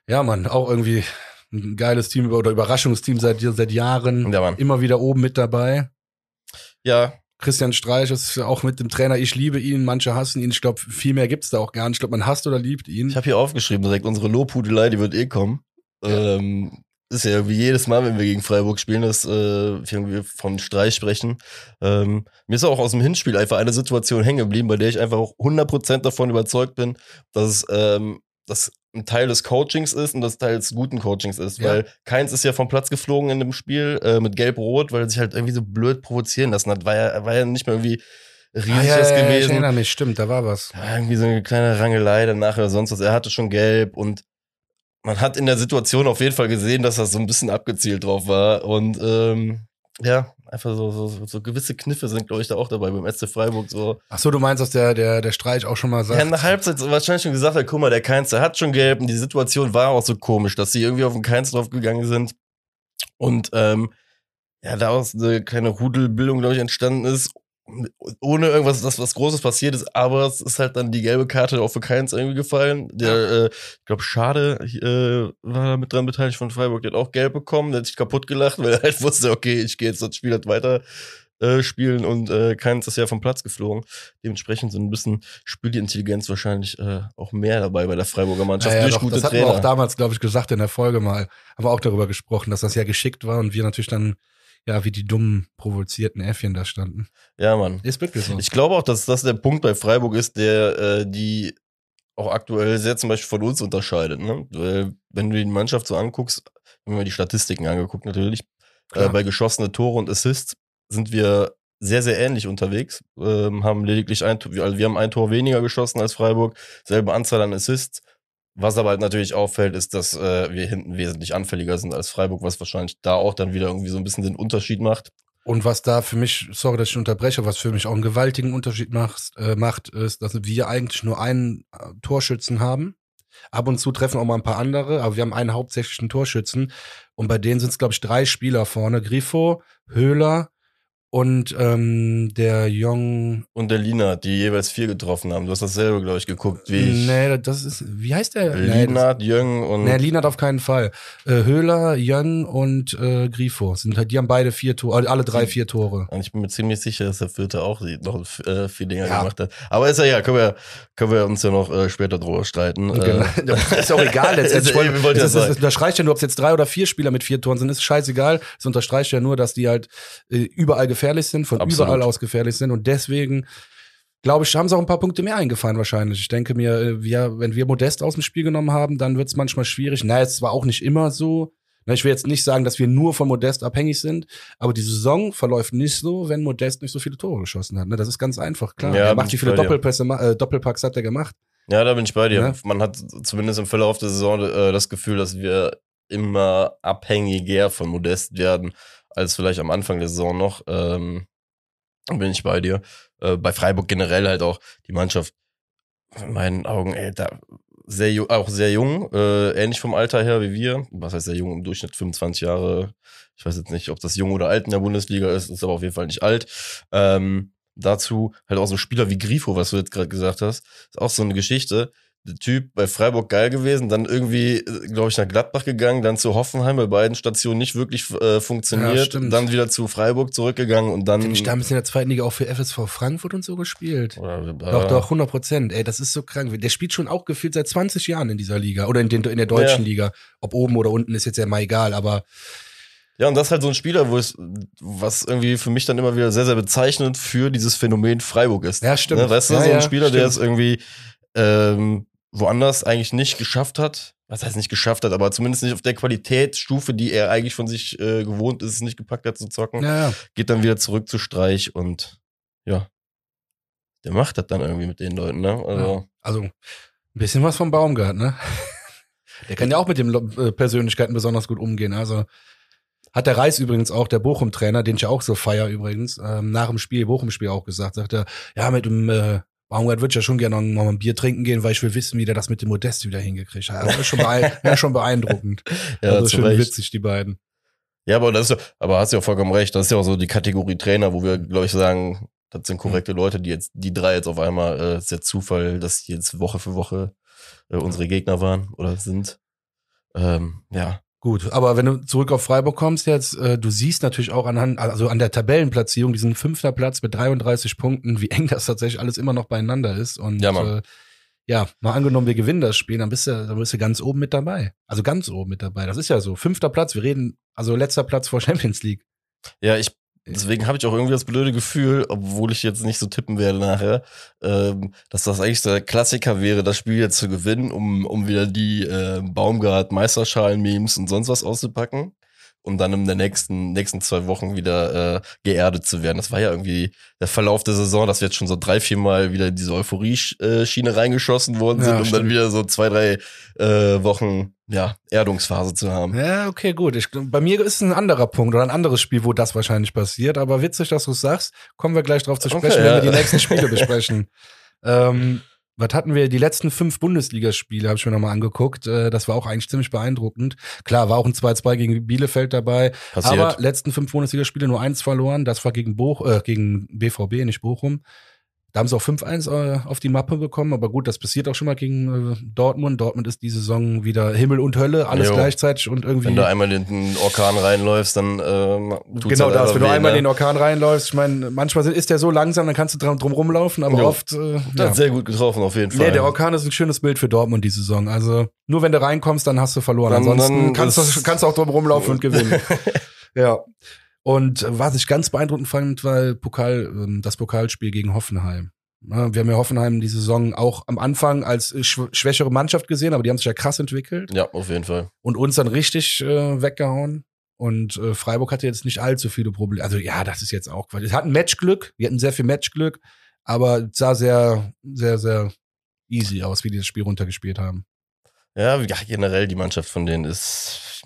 Speaker 1: Ja, Mann, auch irgendwie ein geiles Team oder Überraschungsteam seit, seit Jahren.
Speaker 2: Ja, Mann.
Speaker 1: Immer wieder oben mit dabei.
Speaker 2: Ja.
Speaker 1: Christian Streich ist auch mit dem Trainer, ich liebe ihn, manche hassen ihn. Ich glaube, viel mehr gibt's da auch gar nicht. Ich glaube, man hasst oder liebt ihn.
Speaker 2: Ich habe hier aufgeschrieben, direkt unsere Lobhudelei, die wird eh kommen. Ja. Ähm, ist ja wie jedes Mal, wenn wir gegen Freiburg spielen, dass äh, wir von Streich sprechen. Ähm, mir ist auch aus dem Hinspiel einfach eine Situation hängen geblieben, bei der ich einfach auch 100% davon überzeugt bin, dass ähm, das ein Teil des Coachings ist und das Teil des guten Coachings ist, ja. weil Keins ist ja vom Platz geflogen in dem Spiel äh, mit Gelb-Rot, weil er sich halt irgendwie so blöd provozieren lassen hat. War ja, war ja nicht mehr irgendwie riesig ah, ja, ja, gewesen. Ich
Speaker 1: erinnere mich, stimmt, da war was.
Speaker 2: Irgendwie so eine kleine Rangelei danach oder sonst was. Er hatte schon Gelb und man hat in der Situation auf jeden Fall gesehen, dass das so ein bisschen abgezielt drauf war und ähm, ja, einfach so, so, so gewisse Kniffe sind, glaube ich, da auch dabei beim SC Freiburg. So.
Speaker 1: Ach so, du meinst, dass der, der, der Streich auch schon mal sagt.
Speaker 2: Ja, in der Halbzeit wahrscheinlich schon gesagt hat, guck mal, der Keins, der hat schon gelb und die Situation war auch so komisch, dass sie irgendwie auf den Keins drauf gegangen sind. Und ähm, ja, daraus eine kleine Rudelbildung, glaube ich, entstanden ist, ohne irgendwas, dass was Großes passiert ist, aber es ist halt dann die gelbe Karte auch für Keins irgendwie gefallen. Der, äh, ich glaube, Schade äh, war da mit dran beteiligt von Freiburg, der hat auch gelb bekommen, der hat sich kaputt gelacht, weil er halt wusste, okay, ich gehe jetzt das Spiel halt weiter äh, spielen und äh, Keins ist ja vom Platz geflogen. Dementsprechend so ein bisschen spielt die Intelligenz wahrscheinlich äh, auch mehr dabei bei der Freiburger Mannschaft
Speaker 1: Ja, ja,
Speaker 2: durch
Speaker 1: doch,
Speaker 2: gute
Speaker 1: das hatten
Speaker 2: Trainer.
Speaker 1: wir auch damals, glaube ich, gesagt in der Folge mal. Haben wir auch darüber gesprochen, dass das ja geschickt war und wir natürlich dann, ja, wie die dummen, provozierten Äffchen da standen.
Speaker 2: ja, Mann.
Speaker 1: Ist wirklich so.
Speaker 2: Ich glaube auch, dass das der Punkt bei Freiburg ist, der äh, die auch aktuell sehr zum Beispiel von uns unterscheidet. Ne? Weil, wenn du die Mannschaft so anguckst, wenn wir die Statistiken angeguckt natürlich, äh, bei geschossene Tore und Assists sind wir sehr, sehr ähnlich unterwegs. Ähm, haben lediglich ein also wir haben ein Tor weniger geschossen als Freiburg, selbe Anzahl an Assists. Was aber halt natürlich auffällt, ist, dass äh, wir hinten wesentlich anfälliger sind als Freiburg, was wahrscheinlich da auch dann wieder irgendwie so ein bisschen den Unterschied macht.
Speaker 1: Und was da für mich, sorry, dass ich unterbreche, was für mich auch einen gewaltigen Unterschied macht, äh, macht ist, dass wir eigentlich nur einen äh, Torschützen haben. Ab und zu treffen auch mal ein paar andere, aber wir haben einen hauptsächlichen Torschützen. Und bei denen sind es, glaube ich, drei Spieler vorne. Grifo, Höhler und ähm, der Jong.
Speaker 2: Und der Lina, die jeweils vier getroffen haben. Du hast dasselbe, glaube ich, geguckt, wie ich.
Speaker 1: Nee, das ist, wie heißt der? Nee, das-
Speaker 2: Lina, Jung und
Speaker 1: Nee, Lienert auf keinen Fall. Äh, Höhler, Jön und äh, Grifo sind halt, die haben beide vier Tore, alle drei vier Tore.
Speaker 2: Und ich bin mir ziemlich sicher, dass der vierte auch noch äh, vier Dinger
Speaker 1: Ja.
Speaker 2: gemacht hat. Aber ist ja ja, können wir, können wir uns ja noch äh, später drüber streiten.
Speaker 1: Genau.
Speaker 2: Äh,
Speaker 1: ist auch egal letztendlich.
Speaker 2: Ist- ich wollte
Speaker 1: es, es
Speaker 2: sagen.
Speaker 1: unterstreicht ja nur, ob es jetzt drei oder vier Spieler mit vier Toren sind, ist scheißegal. Es unterstreicht ja nur, dass die halt äh, überall gefährlich sind, von
Speaker 2: Absolut.
Speaker 1: überall aus gefährlich sind und deswegen glaube ich, haben sie auch ein paar Punkte mehr eingefahren wahrscheinlich. Ich denke mir, äh, wir, wenn wir Modest aus dem Spiel genommen haben, dann wird es manchmal schwierig. Na, es war auch nicht immer so. Ich will jetzt nicht sagen, dass wir nur von Modest abhängig sind, aber die Saison verläuft nicht so, wenn Modest nicht so viele Tore geschossen hat. Ne, Das ist ganz einfach, klar.
Speaker 2: Ja,
Speaker 1: er macht wie viele. Doppelpässe, äh, Doppelpacks hat er gemacht.
Speaker 2: ja, da bin ich bei dir.
Speaker 1: Ja.
Speaker 2: Man hat zumindest im Verlauf der Saison äh, das Gefühl, dass wir immer abhängiger von Modest werden, als vielleicht am Anfang der Saison noch. Ähm, bin ich bei dir. Äh, bei Freiburg generell halt auch die Mannschaft, in meinen Augen, ey, da sehr auch sehr jung, äh, ähnlich vom Alter her wie wir. Was heißt sehr jung? Im Durchschnitt 25 Jahre. Ich weiß jetzt nicht, ob das jung oder alt in der Bundesliga ist, ist aber auf jeden Fall nicht alt. Ähm, dazu halt auch so Spieler wie Grifo, was du jetzt gerade gesagt hast, ist auch so eine Geschichte. Der Typ bei Freiburg geil gewesen, dann irgendwie, glaube ich, nach Gladbach gegangen, dann zu Hoffenheim, bei beiden Stationen nicht wirklich äh,
Speaker 1: Ja,
Speaker 2: funktioniert,
Speaker 1: stimmt.
Speaker 2: dann wieder zu Freiburg zurückgegangen und dann.
Speaker 1: Ich damals in der zweiten Liga auch für FSV Frankfurt und so gespielt.
Speaker 2: oder, äh,
Speaker 1: Doch, doch, 100 Prozent. Ey, das ist so krank. Der spielt schon auch gefühlt seit 20 Jahren in dieser Liga. Oder in, den, in der deutschen
Speaker 2: Ja.
Speaker 1: Liga. Ob oben oder unten ist jetzt ja mal egal, aber
Speaker 2: Ja, und das ist halt so ein Spieler, wo es, was irgendwie für mich dann immer wieder sehr, sehr bezeichnend für dieses Phänomen Freiburg ist.
Speaker 1: Ja, stimmt.
Speaker 2: Ne, weißt du,
Speaker 1: Ja,
Speaker 2: so ein
Speaker 1: ja,
Speaker 2: Spieler, der
Speaker 1: stimmt.
Speaker 2: es irgendwie ähm, woanders eigentlich nicht geschafft hat. Was heißt nicht geschafft hat, aber zumindest nicht auf der Qualitätsstufe, die er eigentlich von sich äh, gewohnt ist, es nicht gepackt hat zu zocken.
Speaker 1: ja, ja.
Speaker 2: Geht dann wieder zurück zu Streich und ja, der macht das dann irgendwie mit den Leuten, ne? Also,
Speaker 1: Ja. Also, ein bisschen was vom Baumgart, ne? Der kann ja auch mit den äh, Persönlichkeiten besonders gut umgehen. Also, hat der Reis übrigens auch, der Bochum-Trainer, den ich ja auch so feier übrigens, ähm, nach dem Spiel, Bochum-Spiel auch gesagt, sagt er, ja, mit dem äh, Baumgart ich ja schon gerne noch, mal ein Bier trinken gehen, weil ich will wissen, wie der das mit dem Modest wieder hingekriegt hat. Das ist schon, beein ja, schon beeindruckend.
Speaker 2: ja,
Speaker 1: also, schön
Speaker 2: Recht.
Speaker 1: witzig, die beiden.
Speaker 2: Ja, aber das ist ja, aber hast ja auch vollkommen recht. Das ist ja auch so die Kategorie Trainer, wo wir, glaube ich, sagen, das sind korrekte Leute, die jetzt, die drei jetzt auf einmal, äh, ist der Zufall, dass die jetzt Woche für Woche äh, unsere Gegner waren oder sind. Ähm, ja.
Speaker 1: Gut, aber wenn du zurück auf Freiburg kommst jetzt, äh, du siehst natürlich auch anhand, also an der Tabellenplatzierung, diesen fünfter Platz mit 33 Punkten, wie eng das tatsächlich alles immer noch beieinander ist. Und
Speaker 2: Ja, Mann.
Speaker 1: Äh, ja, mal angenommen, wir gewinnen das Spiel, dann bist du, dann bist du ganz oben mit dabei. Also ganz oben mit dabei. Das ist ja so. Fünfter Platz, wir reden, also letzter Platz vor Champions League.
Speaker 2: Ja, ich, deswegen habe ich auch irgendwie das blöde Gefühl, obwohl ich jetzt nicht so tippen werde nachher, ähm, dass das eigentlich der Klassiker wäre, das Spiel jetzt zu gewinnen, um, um wieder die äh, Baumgart-Meisterschalen-Memes und sonst was auszupacken. Und dann in den nächsten, nächsten zwei Wochen wieder äh, geerdet zu werden. Das war ja irgendwie der Verlauf der Saison, dass wir jetzt schon so drei, vier Mal wieder in diese Euphorie-Schiene reingeschossen worden
Speaker 1: Ja,
Speaker 2: sind, um dann
Speaker 1: stimmt.
Speaker 2: wieder so zwei, drei äh, Wochen ja, Erdungsphase zu haben.
Speaker 1: Ja, okay, gut. Ich, bei mir ist es ein anderer Punkt oder ein anderes Spiel, wo das wahrscheinlich passiert. Aber witzig, dass du es sagst. Kommen wir gleich drauf zu
Speaker 2: Okay,
Speaker 1: sprechen, wenn
Speaker 2: ja.
Speaker 1: wir die nächsten Spiele besprechen. Ähm, was hatten wir? Die letzten fünf Bundesligaspiele habe ich mir nochmal angeguckt. Äh, das war auch eigentlich ziemlich beeindruckend. Klar, war auch ein 2-2 gegen Bielefeld dabei.
Speaker 2: Passiert.
Speaker 1: Aber letzten fünf Bundesligaspiele nur eins verloren. Das war gegen, Boch, äh, gegen BVB, nicht Bochum. Da haben sie auch 5-1 äh, auf die Mappe bekommen, aber gut, das passiert auch schon mal gegen äh, Dortmund. Dortmund ist die Saison wieder Himmel und Hölle, alles
Speaker 2: Jo.
Speaker 1: gleichzeitig und irgendwie.
Speaker 2: Wenn du einmal in den Orkan reinläufst, dann ähm, tut's
Speaker 1: genau
Speaker 2: halt
Speaker 1: das, wenn du
Speaker 2: weh,
Speaker 1: einmal in
Speaker 2: ne?
Speaker 1: den Orkan reinläufst. Ich meine, manchmal ist der so langsam, dann kannst du drum, drum rumlaufen, aber
Speaker 2: Jo.
Speaker 1: oft. Äh, ja.
Speaker 2: hat sehr gut getroffen, auf jeden Fall.
Speaker 1: Nee, der Orkan ist ein schönes Bild für Dortmund die Saison. Also nur wenn du reinkommst, dann hast du verloren.
Speaker 2: Dann-
Speaker 1: Ansonsten
Speaker 2: dann
Speaker 1: kannst, du, kannst du auch drum rumlaufen und gewinnen. ja. Und was ich ganz beeindruckend fand, war Pokal, ähm, das Pokalspiel gegen Hoffenheim. Wir haben ja Hoffenheim die Saison auch am Anfang als schw- schwächere Mannschaft gesehen, aber die haben sich ja krass entwickelt
Speaker 2: ja, auf jeden Fall.
Speaker 1: und uns dann richtig äh, weggehauen. Und äh, Freiburg hatte jetzt nicht allzu viele Probleme. Also ja, das ist jetzt auch Quatsch. Es hatten Matchglück, wir hatten sehr viel Matchglück, aber es sah sehr, sehr, sehr easy aus, wie die das Spiel runtergespielt haben.
Speaker 2: Ja, generell die Mannschaft von denen ist,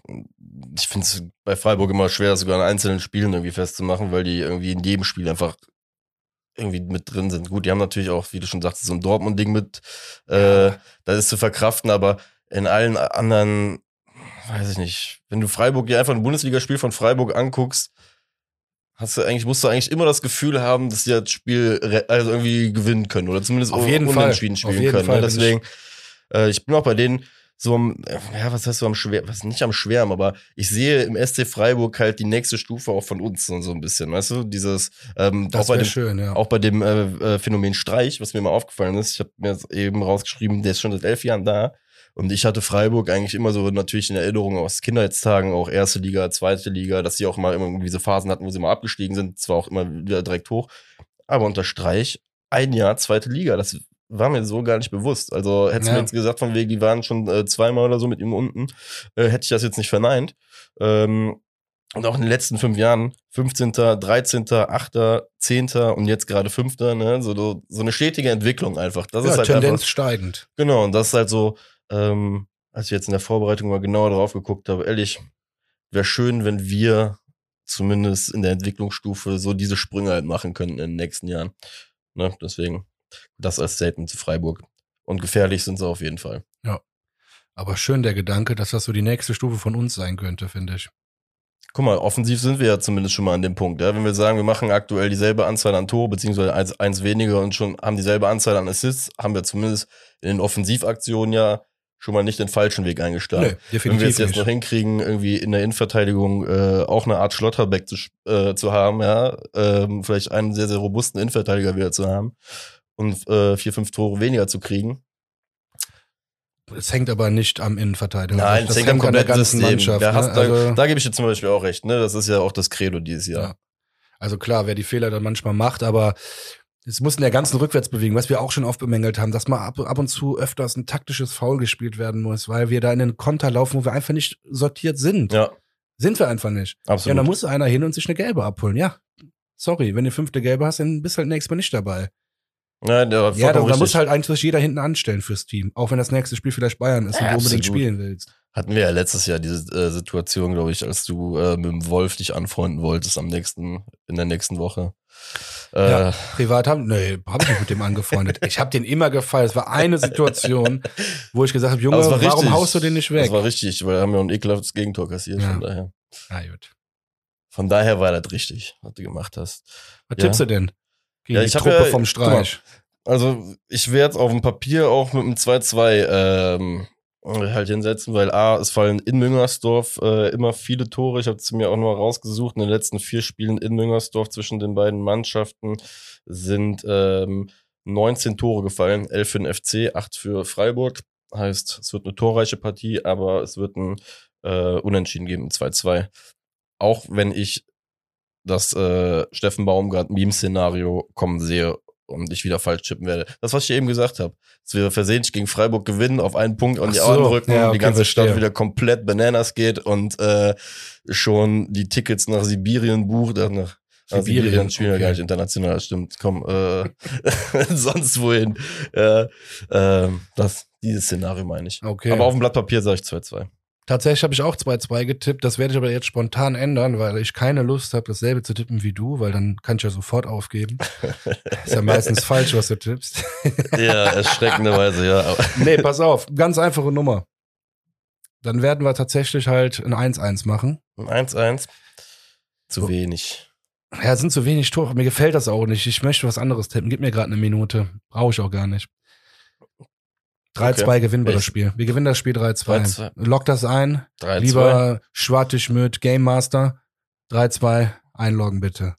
Speaker 2: ich finde es bei Freiburg immer schwer, sogar an einzelnen Spielen irgendwie festzumachen, weil die irgendwie in jedem Spiel einfach irgendwie mit drin sind. Gut, die haben natürlich auch, wie du schon sagst, so ein Dortmund-Ding mit, äh, das ist zu verkraften, aber in allen anderen, weiß ich nicht, wenn du Freiburg dir einfach ein Bundesligaspiel von Freiburg anguckst, hast du eigentlich, musst du eigentlich immer das Gefühl haben, dass die das Spiel also irgendwie gewinnen können oder zumindest
Speaker 1: Auf jeden
Speaker 2: unentschieden
Speaker 1: Fall. Auf
Speaker 2: spielen
Speaker 1: jeden
Speaker 2: können.
Speaker 1: Fall
Speaker 2: ne?
Speaker 1: ich-
Speaker 2: Deswegen, äh, ich bin auch bei denen so am, äh, ja, was heißt so am schwer, was nicht am schwärmen, aber ich sehe im SC Freiburg halt die nächste Stufe auch von uns so, so ein bisschen, weißt du, dieses, ähm, auch
Speaker 1: Das
Speaker 2: bei
Speaker 1: wäre
Speaker 2: dem,
Speaker 1: schön, ja.
Speaker 2: auch bei dem äh, äh, Phänomen Streich, was mir mal aufgefallen ist, ich habe mir jetzt eben rausgeschrieben, der ist schon seit elf Jahren da. Und ich hatte Freiburg eigentlich immer so natürlich in Erinnerung aus Kindheitstagen, auch erste Liga, zweite Liga, dass sie auch mal immer irgendwie diese Phasen hatten, wo sie mal abgestiegen sind, zwar auch immer wieder direkt hoch. Aber unter Streich ein Jahr zweite Liga, das war mir so gar nicht bewusst. Also hättest du
Speaker 1: Ja.
Speaker 2: mir jetzt gesagt, von wegen, die waren schon äh, zweimal oder so mit ihm unten, äh, hätte ich das jetzt nicht verneint. Ähm, und auch in den letzten fünf Jahren, 15., 13., 8., 10. und jetzt gerade 5., ne, so, so eine stetige Entwicklung einfach. Das
Speaker 1: ja,
Speaker 2: ist halt
Speaker 1: Tendenz
Speaker 2: einfach,
Speaker 1: steigend.
Speaker 2: genau, und das ist halt so, ähm, als ich jetzt in der Vorbereitung mal genauer drauf geguckt habe, ehrlich, wäre schön, wenn wir zumindest in der Entwicklungsstufe so diese Sprünge halt machen könnten in den nächsten Jahren. Ne, deswegen, das als Statement zu Freiburg. Und gefährlich sind sie auf jeden Fall.
Speaker 1: Aber schön der Gedanke, dass das so die nächste Stufe von uns sein könnte, finde ich.
Speaker 2: Guck mal, offensiv sind wir ja zumindest schon mal an dem Punkt. Ja? Wenn wir sagen, wir machen aktuell dieselbe Anzahl an Tore, beziehungsweise eins, eins weniger und schon haben dieselbe Anzahl an Assists, haben wir zumindest in den Offensivaktionen ja schon mal nicht den falschen Weg eingeschlagen.
Speaker 1: Nee,
Speaker 2: Wenn wir es jetzt
Speaker 1: nicht.
Speaker 2: noch hinkriegen, irgendwie in der Innenverteidigung äh, auch eine Art Schlotterbeck zu, äh, zu haben, ja, ähm, vielleicht einen sehr, sehr robusten Innenverteidiger wieder zu haben und äh, vier, fünf Tore weniger zu kriegen.
Speaker 1: Es hängt aber nicht am Innenverteidiger.
Speaker 2: Nein,
Speaker 1: das
Speaker 2: es hängt am
Speaker 1: an der
Speaker 2: kompletten
Speaker 1: ganzen
Speaker 2: System.
Speaker 1: Mannschaft.
Speaker 2: Da, hast,
Speaker 1: ne?
Speaker 2: da,
Speaker 1: also,
Speaker 2: da gebe ich dir zum Beispiel auch recht, ne? Das ist ja auch das Credo dieses Jahr.
Speaker 1: Ja. also klar, wer die Fehler dann manchmal macht, aber es muss in der ganzen Rückwärtsbewegung, was wir auch schon oft bemängelt haben, dass mal ab, ab und zu öfters ein taktisches Foul gespielt werden muss, weil wir da in den Konter laufen, wo wir einfach nicht sortiert sind.
Speaker 2: Ja,
Speaker 1: Sind wir einfach nicht. Ja,
Speaker 2: absolut.
Speaker 1: da muss einer hin und sich eine gelbe abholen. Ja, sorry, wenn du fünfte gelbe hast, dann bist du halt nächstes Mal nicht dabei.
Speaker 2: Ja, war
Speaker 1: Ja, da, da muss halt eigentlich jeder hinten anstellen fürs Team. Auch wenn das nächste Spiel vielleicht Bayern ist und
Speaker 2: Ja,
Speaker 1: du unbedingt spielen willst.
Speaker 2: Hatten wir ja letztes Jahr diese äh, Situation, glaube ich, als du äh, mit dem Wolf dich anfreunden wolltest am nächsten, in der nächsten Woche. Äh,
Speaker 1: Ja, privat haben, nee, habe ich mich mit dem angefreundet. Ich habe den immer gefallen. Es war eine Situation, wo ich gesagt habe, Junge,
Speaker 2: war
Speaker 1: warum haust du den nicht weg?
Speaker 2: Das war richtig, weil wir haben ja ein ekelhaftes Gegentor kassiert.
Speaker 1: Ja.
Speaker 2: Von, daher.
Speaker 1: Na gut.
Speaker 2: von daher war das richtig, was du gemacht hast.
Speaker 1: Was
Speaker 2: Ja.
Speaker 1: tippst du denn? Gegen
Speaker 2: Ja,
Speaker 1: die Truppe
Speaker 2: ja-
Speaker 1: vom Streich.
Speaker 2: Also ich werde auf dem Papier auch mit einem 2-2 ähm, halt hinsetzen, weil A, es fallen in Müngersdorf äh, immer viele Tore. Ich habe es mir auch noch mal rausgesucht. In den letzten vier Spielen in Müngersdorf zwischen den beiden Mannschaften sind ähm, 19 Tore gefallen. 11 für den FC, 8 für Freiburg. Heißt, es wird eine torreiche Partie, aber es wird ein äh, Unentschieden geben, ein 2-2. Auch wenn ich das äh, Steffen Baumgart Meme-Szenario kommen sehe und ich wieder falsch chippen werde. Das, was ich eben gesagt habe. Dass wir versehentlich gegen Freiburg gewinnen, auf einen Punkt an die
Speaker 1: so,
Speaker 2: Ohren rücken,
Speaker 1: ja,
Speaker 2: die
Speaker 1: okay,
Speaker 2: ganze Stadt wieder komplett bananas geht und äh, schon die Tickets nach Sibirien bucht. Äh, nach Sibirien,
Speaker 1: Sibirien,
Speaker 2: Sibirien spielen wir
Speaker 1: okay.
Speaker 2: gar nicht international, stimmt. Komm, äh, sonst wohin. Ja, ähm, das, dieses Szenario meine ich.
Speaker 1: Okay.
Speaker 2: Aber auf dem Blatt Papier sage ich 2-2.
Speaker 1: Tatsächlich habe ich auch 2-2 getippt. Das werde ich aber jetzt spontan ändern, weil ich keine Lust habe, dasselbe zu tippen wie du, weil dann kann ich ja sofort aufgeben. Ist ja meistens falsch, was du tippst.
Speaker 2: Ja, erschreckenderweise, ja.
Speaker 1: nee, pass auf. Ganz einfache Nummer. Dann werden wir tatsächlich halt ein 1-1 machen.
Speaker 2: 1-1. Zu
Speaker 1: So.
Speaker 2: wenig.
Speaker 1: Ja, sind zu wenig Tore. Mir gefällt das auch nicht. Ich möchte was anderes tippen. Gib mir gerade eine Minute. Brauche ich auch gar nicht. 3-2
Speaker 2: Okay.
Speaker 1: gewinnen wir das
Speaker 2: Ich-
Speaker 1: Spiel. Wir gewinnen das Spiel 3-2.
Speaker 2: 3-2.
Speaker 1: Lock das ein.
Speaker 2: 3-2.
Speaker 1: Lieber Schwartig mit Game Master. 3-2 einloggen bitte.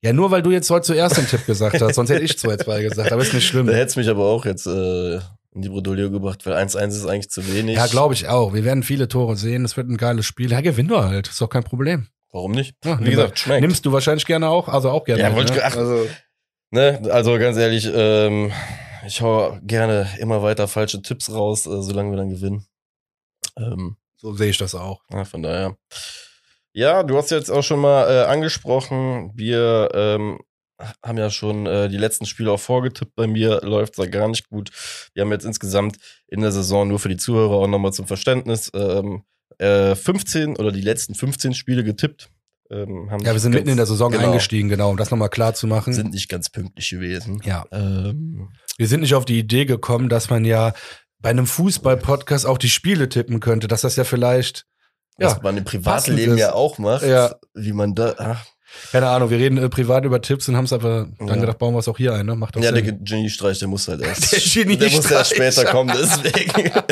Speaker 1: Ja, nur weil du jetzt heute zuerst den Tipp gesagt hast, sonst hätte ich 2-2 gesagt, aber ist nicht
Speaker 2: Da
Speaker 1: schlimm.
Speaker 2: hätte es mich aber auch jetzt äh, in die Bredouille gebracht, weil 1-1 ist eigentlich zu wenig.
Speaker 1: Ja, glaube ich auch. Wir werden viele Tore sehen. Es wird ein geiles Spiel. Ja, gewinn du halt. Ist doch kein Problem.
Speaker 2: Warum nicht?
Speaker 1: Ja,
Speaker 2: Wie gesagt, schmeckt.
Speaker 1: Nimmst du wahrscheinlich gerne auch, also auch gerne.
Speaker 2: Ja, wollte ich
Speaker 1: ne?
Speaker 2: ach-
Speaker 1: also,
Speaker 2: Ne? Also ganz ehrlich, ähm, ich hau gerne immer weiter falsche Tipps raus, äh, solange wir dann gewinnen. Ähm,
Speaker 1: so sehe ich das auch.
Speaker 2: ja, von daher. Ja, du hast jetzt auch schon mal äh, angesprochen, wir ähm, haben ja schon äh, die letzten Spiele auch vorgetippt. Bei mir läuft da gar nicht gut. Wir haben jetzt insgesamt in der Saison nur für die Zuhörer auch nochmal zum Verständnis ähm, äh, 15 oder die letzten 15 Spiele getippt. Ähm,
Speaker 1: Ja, wir sind mitten in der Saison
Speaker 2: genau,
Speaker 1: eingestiegen, genau, um das nochmal klar zu machen.
Speaker 2: Sind nicht ganz pünktlich gewesen.
Speaker 1: ja.
Speaker 2: Ähm,
Speaker 1: Wir sind nicht auf die Idee gekommen, dass man ja bei einem Fußball-Podcast auch die Spiele tippen könnte, dass das ja vielleicht,
Speaker 2: was
Speaker 1: ja,
Speaker 2: man im Privatleben ja auch macht,
Speaker 1: Ja.
Speaker 2: wie man da. Ach,
Speaker 1: keine Ahnung, wir reden äh, privat über Tipps und haben es aber dann
Speaker 2: Ja.
Speaker 1: gedacht, bauen wir es auch hier ein, ne? Macht
Speaker 2: ja, der
Speaker 1: Sinn.
Speaker 2: Genie-Streich, der muss halt erst.
Speaker 1: Der Genie-Streich.
Speaker 2: Der muss erst später kommen, deswegen.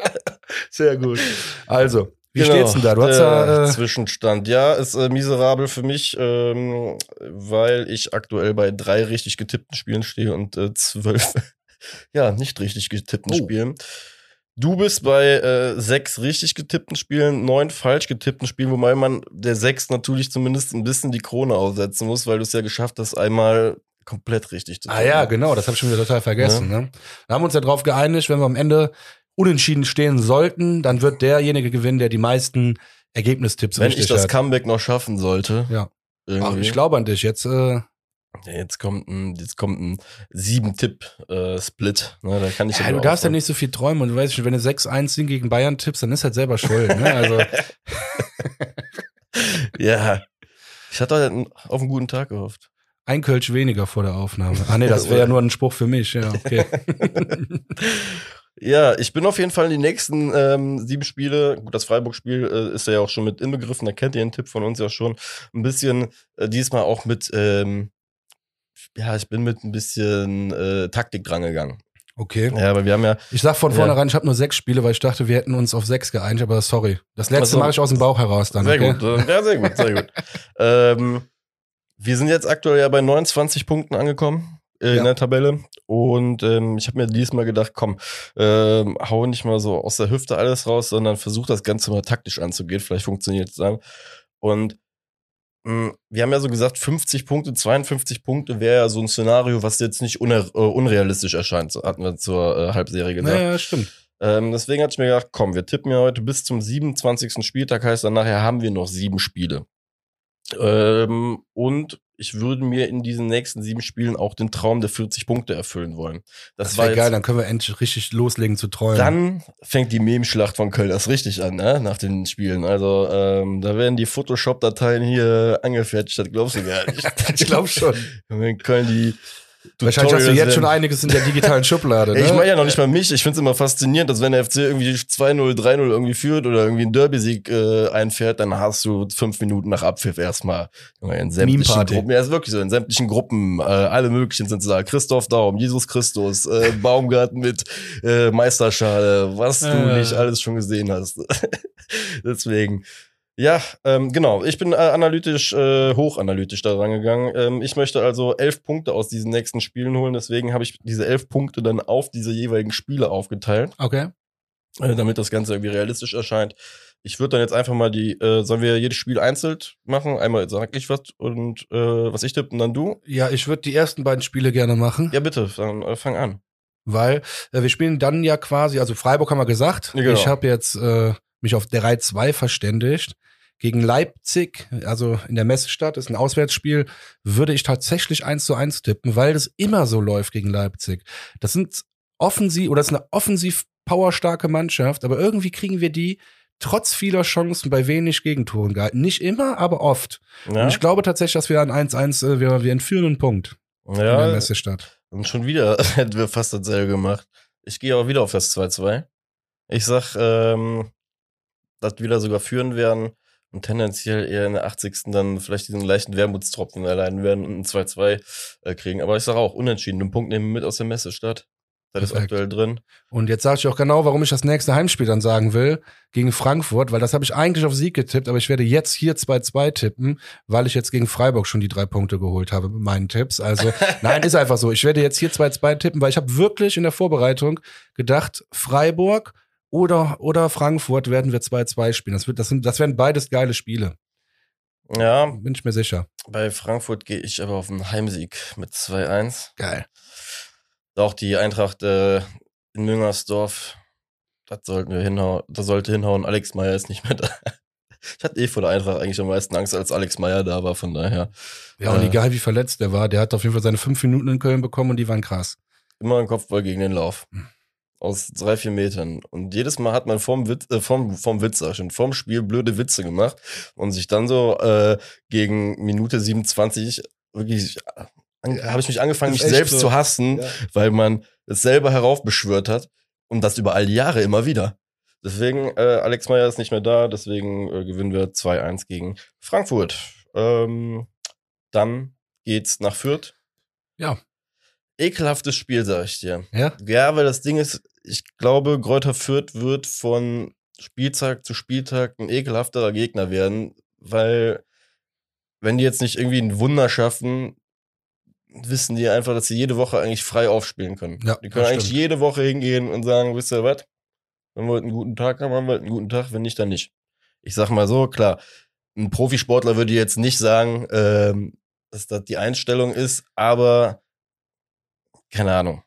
Speaker 1: Sehr gut. Also, wie
Speaker 2: Genau,
Speaker 1: steht's denn da? Du hast
Speaker 2: der
Speaker 1: ja, äh,
Speaker 2: Zwischenstand. Ja, ist äh, miserabel für mich, ähm, weil ich aktuell bei drei richtig getippten Spielen stehe und äh, zwölf, ja, nicht richtig getippten
Speaker 1: Oh.
Speaker 2: Spielen. Du bist bei äh, sechs richtig getippten Spielen, neun falsch getippten Spielen, wobei man der sechs natürlich zumindest ein bisschen die Krone aufsetzen muss, weil du es ja geschafft hast, einmal komplett richtig zu
Speaker 1: Ah ja, genau, das habe ich schon wieder total vergessen. Ne? Da haben wir uns ja drauf geeinigt, wenn wir am Ende unentschieden stehen sollten, dann wird derjenige gewinnen, der die meisten Ergebnistipps
Speaker 2: Wenn ich das
Speaker 1: hat.
Speaker 2: Comeback noch schaffen sollte.
Speaker 1: Ja. Ach,
Speaker 2: irgendwie.
Speaker 1: ich glaube an dich. Jetzt, äh,
Speaker 2: jetzt kommt ein, jetzt kommt ein Sieben-Tipp-Split. ne, da kann ich
Speaker 1: ja, du darfst ja nicht so viel träumen und du weißt schon, wenn du 6-1 gegen Bayern tippst, dann ist halt selber schuld. Ne? Also,
Speaker 2: Ja. Ich hatte auf einen guten Tag gehofft.
Speaker 1: ein Kölsch weniger vor der Aufnahme. Ah nee, das wäre ja nur ein Spruch für mich. Ja, okay.
Speaker 2: Ja, ich bin auf jeden Fall in die nächsten ähm, sieben Spiele. Gut, das Freiburg-Spiel äh, ist ja auch schon mit inbegriffen. Da kennt ihr den Tipp von uns ja schon. Ein bisschen äh, diesmal auch mit, ähm, ja, ich bin mit ein bisschen äh, Taktik drangegangen.
Speaker 1: okay.
Speaker 2: Ja, aber wir haben ja,
Speaker 1: Ich sag von
Speaker 2: Ja.
Speaker 1: vornherein, ich habe nur sechs Spiele, weil ich dachte, wir hätten uns auf sechs geeinigt, aber sorry. Das letzte
Speaker 2: Also-
Speaker 1: mache ich aus dem Bauch heraus dann.
Speaker 2: sehr
Speaker 1: okay?
Speaker 2: gut, äh, ja, sehr gut, sehr gut. ähm, wir sind jetzt aktuell ja bei 29 Punkten angekommen äh,
Speaker 1: Ja.
Speaker 2: in der Tabelle. Und ähm, ich habe mir diesmal gedacht, komm, ähm, hau nicht mal so aus der Hüfte alles raus, sondern versuch das Ganze mal taktisch anzugehen. Vielleicht funktioniert es dann. Und mh, wir haben ja so gesagt, 50 Punkte, 52 Punkte wäre ja so ein Szenario, was jetzt nicht uner äh, unrealistisch erscheint. So hatten wir zur äh, Halbserie gesagt.
Speaker 1: Naja, stimmt.
Speaker 2: Ähm, deswegen hatte ich mir gedacht, komm, wir tippen ja heute bis zum 27. Spieltag, heißt dann nachher haben wir noch sieben Spiele. Ähm, und ich würde mir in diesen nächsten sieben Spielen auch den Traum der 40 Punkte erfüllen wollen. Das,
Speaker 1: Das
Speaker 2: war
Speaker 1: wäre geil, dann können wir endlich richtig loslegen zu träumen.
Speaker 2: Dann fängt die Meme-Schlacht von Köln erst richtig an, ne? nach den Spielen. Also ähm, da werden die Photoshop-Dateien hier angefertigt, das glaubst du gar nicht.
Speaker 1: ich glaube schon.
Speaker 2: In Köln die
Speaker 1: Wahrscheinlich hast du jetzt schon einiges in der digitalen Schublade.
Speaker 2: ja, ich
Speaker 1: ne?
Speaker 2: meine ja noch nicht mal mich. Ich finde es immer faszinierend, dass wenn der FC irgendwie 2-0, 3-0 irgendwie führt oder irgendwie einen Derby-Sieg äh, einfährt, dann hast du fünf Minuten nach Abpfiff erstmal in sämtlichen. Gruppen. Ja, ist wirklich so. In sämtlichen Gruppen, äh, alle möglichen sind da. Christoph Daum, Jesus Christus, äh, Baumgarten mit äh, Meisterschale, was du
Speaker 1: Äh.
Speaker 2: nicht alles schon gesehen hast. Deswegen. Ja, ähm, genau. Ich bin äh, analytisch, äh, hochanalytisch da rangegangen. Ähm, ich möchte also elf Punkte aus diesen nächsten Spielen holen. Deswegen habe ich diese elf Punkte dann auf diese jeweiligen Spiele aufgeteilt,
Speaker 1: Okay.
Speaker 2: äh, damit das Ganze irgendwie realistisch erscheint. Ich würde dann jetzt einfach mal die, äh, sollen wir jedes Spiel einzeln machen? Einmal sag ich was und äh, was ich tippe und dann du?
Speaker 1: Ja, ich würde die ersten beiden Spiele gerne machen,
Speaker 2: Ja, bitte, dann äh, fang an.
Speaker 1: weil äh, wir spielen dann ja quasi, also Freiburg haben wir gesagt.
Speaker 2: Ja, genau.
Speaker 1: Ich habe jetzt äh, mich auf 3-2 verständigt. Gegen Leipzig, also in der Messestadt, ist ein Auswärtsspiel, würde ich tatsächlich 1 zu 1 tippen, weil das immer so läuft gegen Leipzig. Das sind offensiv, oder das ist eine offensiv powerstarke Mannschaft, aber irgendwie kriegen wir die trotz vieler Chancen bei wenig Gegentoren gehalten. Nicht immer, aber oft.
Speaker 2: Ja,
Speaker 1: Und ich glaube tatsächlich, dass wir an 1-1, äh, wir, wir entführen einen Punkt in der
Speaker 2: ja
Speaker 1: Messestadt.
Speaker 2: und schon wieder hätten wir fast dasselbe gemacht. Ich gehe auch wieder auf das 2-2. Ich sag, ähm, dass wir wieder sogar führen werden und tendenziell eher in der 80. dann vielleicht diesen leichten Wermutstropfen erleiden werden und ein 2-2 äh, kriegen. Aber ich sage auch, unentschieden. Den Punkt nehmen wir mit aus der Messestadt. Das ist
Speaker 1: Perfekt.
Speaker 2: aktuell drin.
Speaker 1: Und jetzt sage ich auch genau, warum ich das nächste Heimspiel dann sagen will, gegen Frankfurt, weil das habe ich eigentlich auf Sieg getippt, aber ich werde jetzt hier 2-2 tippen, weil ich jetzt gegen Freiburg schon die drei Punkte geholt habe mit meinen Tipps. Also, nein, ist einfach so. Ich werde jetzt hier 2-2 tippen, weil ich habe wirklich in der Vorbereitung gedacht, Freiburg oder, oder Frankfurt werden wir 2-2 spielen. Das, wird, das, sind, das werden beides geile Spiele.
Speaker 2: Ja,
Speaker 1: Bin ich mir sicher.
Speaker 2: bei Frankfurt gehe ich aber auf einen Heimsieg mit 2-1.
Speaker 1: Geil.
Speaker 2: Auch die Eintracht äh, in Müngersdorf, das sollten wir hinhauen, das sollte hinhauen. Alex Meyer ist nicht mehr da. Ich hatte eh vor der Eintracht eigentlich am meisten Angst, als Alex Meyer da war, von daher
Speaker 1: Ja, und
Speaker 2: Äh.
Speaker 1: egal wie verletzt der war, der hat auf jeden Fall seine fünf Minuten in Köln bekommen und die waren krass.
Speaker 2: immer ein Kopfball gegen den Lauf. Aus drei, vier Metern. Und jedes Mal hat man vorm Witz, äh, vorm, vorm Witz, sag schon, vorm Spiel blöde Witze gemacht und sich dann so äh, gegen Minute 27 wirklich an, habe ich mich angefangen, mich selbst
Speaker 1: so.
Speaker 2: zu hassen,
Speaker 1: Ja.
Speaker 2: weil man es selber heraufbeschwört hat und das über all die Jahre immer wieder. Deswegen, äh, Alex Meyer ist nicht mehr da, deswegen äh, gewinnen wir 2-1 gegen Frankfurt. Ähm, dann geht's nach Fürth.
Speaker 1: Ja.
Speaker 2: Ekelhaftes Spiel, sag ich dir.
Speaker 1: Ja?
Speaker 2: Ja, weil das Ding ist, ich glaube, Gräuter Fürth wird von Spieltag zu Spieltag ein ekelhafterer Gegner werden, weil wenn die jetzt nicht irgendwie ein Wunder schaffen, wissen die einfach, dass sie jede Woche eigentlich frei aufspielen können.
Speaker 1: Ja,
Speaker 2: die können eigentlich
Speaker 1: stimmt.
Speaker 2: jede Woche hingehen und sagen, wisst ihr was? Wenn wir heute einen guten Tag haben, haben wir heute einen guten Tag, wenn nicht, dann nicht. Ich sag mal so, klar, ein Profisportler würde jetzt nicht sagen, ähm, dass das die Einstellung ist, aber keine Ahnung.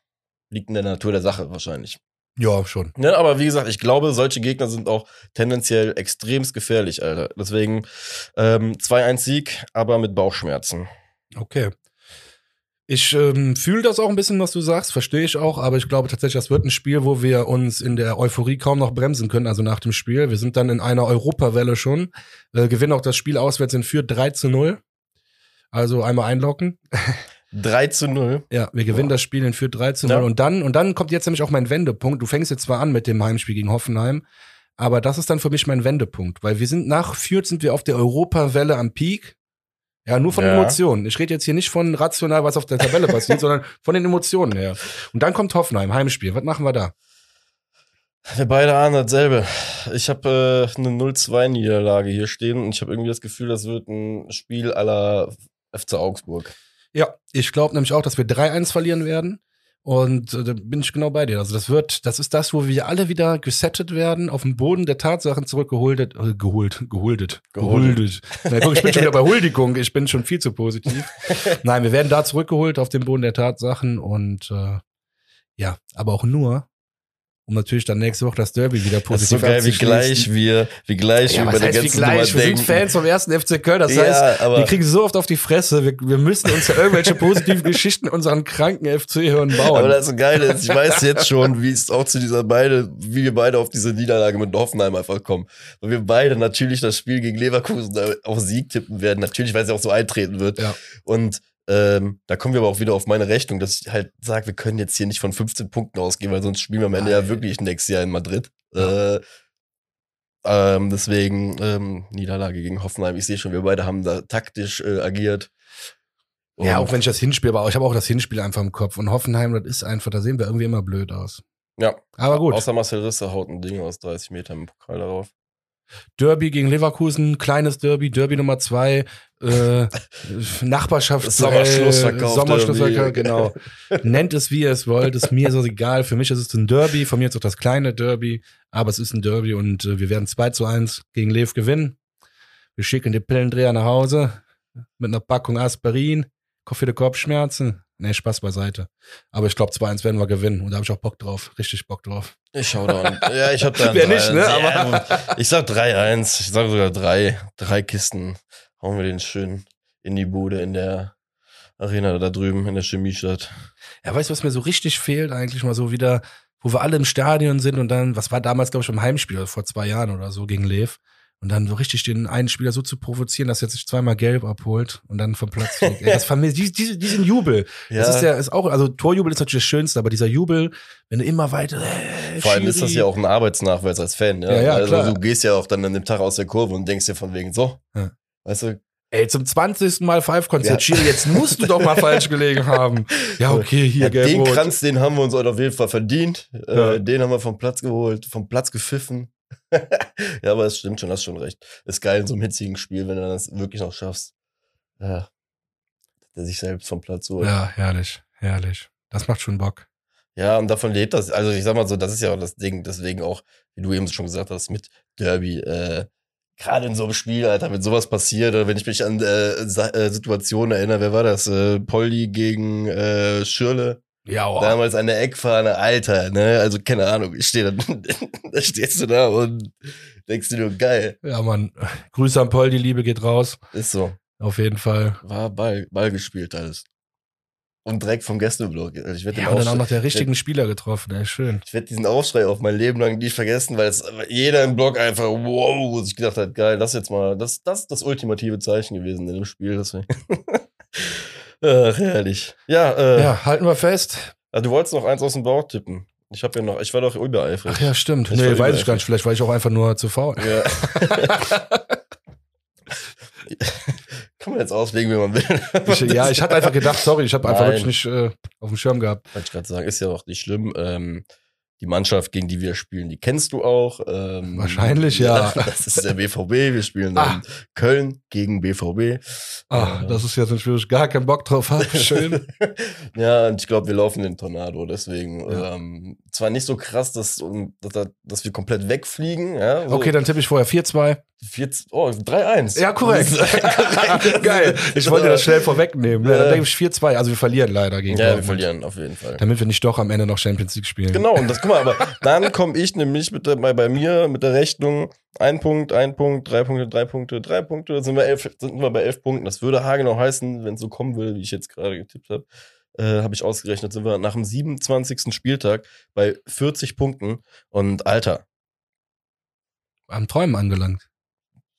Speaker 2: Liegt in der Natur der Sache wahrscheinlich.
Speaker 1: Ja, schon.
Speaker 2: Ne, aber wie gesagt, ich glaube, solche Gegner sind auch tendenziell extremst gefährlich, Alter. Deswegen ähm, 2-1 Sieg, aber mit Bauchschmerzen.
Speaker 1: Okay. Ich ähm, fühle das auch ein bisschen, was du sagst, verstehe ich auch, aber ich glaube tatsächlich, das wird ein Spiel, wo wir uns in der Euphorie kaum noch bremsen können, also nach dem Spiel. Wir sind dann in einer Europawelle schon, äh, gewinnen auch das Spiel auswärts in Fürth 3 zu 0. Also einmal einloggen.
Speaker 2: 3 zu 0.
Speaker 1: Ja, wir gewinnen
Speaker 2: Boah.
Speaker 1: das Spiel in Fürth 3 zu 0.
Speaker 2: Ja.
Speaker 1: Und dann, und dann kommt jetzt nämlich auch mein Wendepunkt. Du fängst jetzt zwar an mit dem Heimspiel gegen Hoffenheim, aber das ist dann für mich mein Wendepunkt, weil wir sind nach Fürth sind wir auf der Europawelle am Peak. Ja, nur von
Speaker 2: Ja.
Speaker 1: Emotionen. Ich rede jetzt hier nicht von rational, was auf der Tabelle passiert, sondern von den Emotionen her. Und dann kommt Hoffenheim, Heimspiel. Was machen wir da?
Speaker 2: Wir beide ahnen dasselbe. Ich habe äh, eine 0-2-Niederlage hier stehen und ich habe irgendwie das Gefühl, das wird ein Spiel aller FC Augsburg.
Speaker 1: Ja, ich glaube nämlich auch, dass wir 3-1 verlieren werden. Und äh, da bin ich genau bei dir. Also das wird, das ist das, wo wir alle wieder gesettet werden, auf dem Boden der Tatsachen zurückgehuldet, äh, geholt, gehuldet,
Speaker 2: Gehuldet.
Speaker 1: Na, guck, ich bin schon wieder bei Huldigung. Ich bin schon viel zu positiv. Nein, wir werden da zurückgeholt auf den Boden der Tatsachen und äh, ja, aber auch nur, um natürlich dann nächste Woche das Derby wieder
Speaker 2: Das ist so
Speaker 1: positiv
Speaker 2: geil, wie gleich wir, wie gleich
Speaker 1: Ja,
Speaker 2: wir über die
Speaker 1: heißt wie
Speaker 2: ganze
Speaker 1: gleich?
Speaker 2: Nummer
Speaker 1: Wir sind
Speaker 2: denken.
Speaker 1: Fans vom ersten FC Köln. Das heißt,
Speaker 2: ja, aber
Speaker 1: wir kriegen so oft auf die Fresse. Wir, wir müssen uns ja irgendwelche positiven Geschichten unseren kranken FC-Hören bauen.
Speaker 2: Aber das Geile ist, ich weiß jetzt schon, wie es auch zu dieser beide, wie wir beide auf diese Niederlage mit Hoffenheim einfach kommen. Weil wir beide natürlich das Spiel gegen Leverkusen auf Sieg tippen werden. Natürlich, weil es auch so eintreten wird.
Speaker 1: Ja.
Speaker 2: Und ähm, da kommen wir aber auch wieder auf meine Rechnung, dass ich halt sage, wir können jetzt hier nicht von 15 Punkten ausgehen, weil sonst spielen wir am Ende ja
Speaker 1: Nein.
Speaker 2: wirklich nächstes Jahr in Madrid.
Speaker 1: Ja.
Speaker 2: Äh, ähm, deswegen ähm, Niederlage gegen Hoffenheim. Ich sehe schon, wir beide haben da taktisch äh, agiert.
Speaker 1: ja,
Speaker 2: Und-
Speaker 1: auch wenn ich das Hinspiel, aber ich habe auch das Hinspiel einfach im Kopf. Und Hoffenheim, das ist einfach, da sehen wir irgendwie immer blöd aus.
Speaker 2: ja,
Speaker 1: Aber gut.
Speaker 2: Außer Marcel Risse haut ein Ding aus 30 Metern im Pokal darauf.
Speaker 1: Derby gegen Leverkusen, kleines Derby, Derby Nummer zwei, äh, Nachbarschafts
Speaker 2: Sommerschlussverkauf,
Speaker 1: Sommerschlussverkauf, genau. Nennt es wie ihr es wollt, ist mir so egal. Für mich ist es ein Derby, von mir ist auch das kleine Derby, aber es ist ein Derby und äh, wir werden 2 zu 1 gegen Lev gewinnen. Wir schicken die Pillendreher nach Hause mit einer Packung Aspirin, viele Kopfschmerzen. Nee, Spaß beiseite. Aber ich glaube, 2-1 werden wir gewinnen und da habe ich auch Bock drauf, richtig Bock drauf.
Speaker 2: Ich schau da. und- Ja, ich hab da
Speaker 1: Wer nicht,
Speaker 2: 3-1.
Speaker 1: ne?
Speaker 2: Ja, ich sag 3-1. Ich sag sogar drei. Drei Kisten. Hauen wir den schön in die Bude in der Arena da drüben in der Chemiestadt.
Speaker 1: Ja, weißt du, was mir so richtig fehlt? Eigentlich mal so wieder, wo wir alle im Stadion sind und dann, was war damals, glaube ich, im Heimspiel, vor zwei Jahren oder so gegen Lev. Und dann so richtig den einen Spieler so zu provozieren, dass er sich zweimal gelb abholt und dann vom Platz fliegt. Ey, das vermisst, die, die, diesen Jubel.
Speaker 2: Ja.
Speaker 1: Das ist ja, ist auch, also Torjubel ist natürlich das Schönste, aber dieser Jubel, wenn du immer weiter, äh,
Speaker 2: Vor allem ist
Speaker 1: Schiri.
Speaker 2: das ja auch ein Arbeitsnachweis als Fan. Ja,
Speaker 1: Ja, ja,
Speaker 2: also
Speaker 1: klar.
Speaker 2: du gehst ja auch dann an dem Tag aus der Kurve und denkst dir von wegen so,
Speaker 1: Ja.
Speaker 2: Weißt du,
Speaker 1: Ey, zum 20. Mal Five-Konzert,
Speaker 2: Ja.
Speaker 1: Schiri, jetzt musst du doch mal falsch gelegen haben. Ja, okay, hier,
Speaker 2: ja,
Speaker 1: gelb
Speaker 2: den
Speaker 1: rot.
Speaker 2: Kranz, den haben wir uns auf jeden Fall verdient.
Speaker 1: Ja.
Speaker 2: Äh, den haben wir vom Platz geholt, vom Platz gepfiffen. ja, aber es stimmt schon, hast schon recht. Ist geil in so einem hitzigen Spiel, wenn du das wirklich noch schaffst. Ja. Der sich selbst vom Platz holt.
Speaker 1: Ja, herrlich, herrlich. Das macht schon Bock.
Speaker 2: Ja, und davon lebt das. Also ich sag mal so, das ist ja auch das Ding, deswegen auch, wie du eben schon gesagt hast, mit Derby, äh, gerade in so einem Spiel, Alter, wenn sowas passiert, oder wenn ich mich an äh, äh, Situationen erinnere, wer war das? Äh, Polly gegen äh, Schürle,
Speaker 1: Ja, oh.
Speaker 2: damals an der Eckfahne, Alter, ne? Also keine Ahnung, ich stehe da, da stehst du da und denkst dir nur, geil,
Speaker 1: ja, Mann. Grüße an Paul, die Liebe geht raus.
Speaker 2: ist so.
Speaker 1: Auf jeden Fall.
Speaker 2: War Ball, Ball gespielt alles. Und direkt vom Gästeblock. Also ich werde
Speaker 1: Ja, und dann auch noch der richtigen Spieler getroffen, ey, schön.
Speaker 2: Ich werde diesen Aufschrei auf mein Leben lang nicht vergessen, weil es jeder im Blog einfach wow, wo sich gedacht hat, geil, das jetzt mal, das, das ist das ultimative Zeichen gewesen in dem Spiel. Deswegen. Ach, herrlich. Ja, äh,
Speaker 1: Ja, halten wir fest.
Speaker 2: also du wolltest noch eins aus dem Bauch tippen. Ich habe ja noch, ich war doch übereifrig.
Speaker 1: Ach ja, stimmt.
Speaker 2: Ich
Speaker 1: nee, weiß ich gar nicht. Vielleicht war ich auch einfach nur zu faul.
Speaker 2: Ja. Kann man jetzt auslegen, wie man will.
Speaker 1: Ja, ich hatte einfach gedacht, sorry, ich habe einfach wirklich nicht äh, auf dem Schirm gehabt.
Speaker 2: Wollte ich gerade sagen, ist ja auch nicht schlimm. Ähm, die Mannschaft, gegen die wir spielen, die kennst du auch. Ähm,
Speaker 1: Wahrscheinlich, ja.
Speaker 2: Das ist der BVB. Wir spielen
Speaker 1: Ah.
Speaker 2: dann Köln gegen BVB.
Speaker 1: Ah,
Speaker 2: Äh,
Speaker 1: das ist jetzt natürlich gar keinen Bock drauf habe. Schön.
Speaker 2: ja, und ich glaube, wir laufen den Tornado. Deswegen
Speaker 1: Ja.
Speaker 2: ähm, zwar nicht so krass, dass, dass, dass wir komplett wegfliegen. Ja, so
Speaker 1: Okay, dann tippe ich vorher 4-2.
Speaker 2: 14, oh, 3-1.
Speaker 1: Ja, korrekt.
Speaker 2: korrekt.
Speaker 1: Geil. Ich wollte das schnell vorwegnehmen. Ja,
Speaker 2: Ja.
Speaker 1: dann denke ich 4-2. Also wir verlieren leider gegen
Speaker 2: Ja, wir
Speaker 1: Dortmund.
Speaker 2: verlieren auf jeden Fall.
Speaker 1: Damit wir nicht doch am Ende noch Champions League spielen.
Speaker 2: Genau, und das, guck mal, aber dann komme ich nämlich mit der, bei, bei mir mit der Rechnung, ein Punkt, ein Punkt, drei Punkte, drei Punkte, drei Punkte, sind wir, elf, sind wir bei elf Punkten. Das würde haargenau heißen, wenn es so kommen würde, wie ich jetzt gerade getippt habe, äh, habe ich ausgerechnet, sind wir nach dem 27. Spieltag bei 40 Punkten. Und Alter,
Speaker 1: Am Träumen angelangt.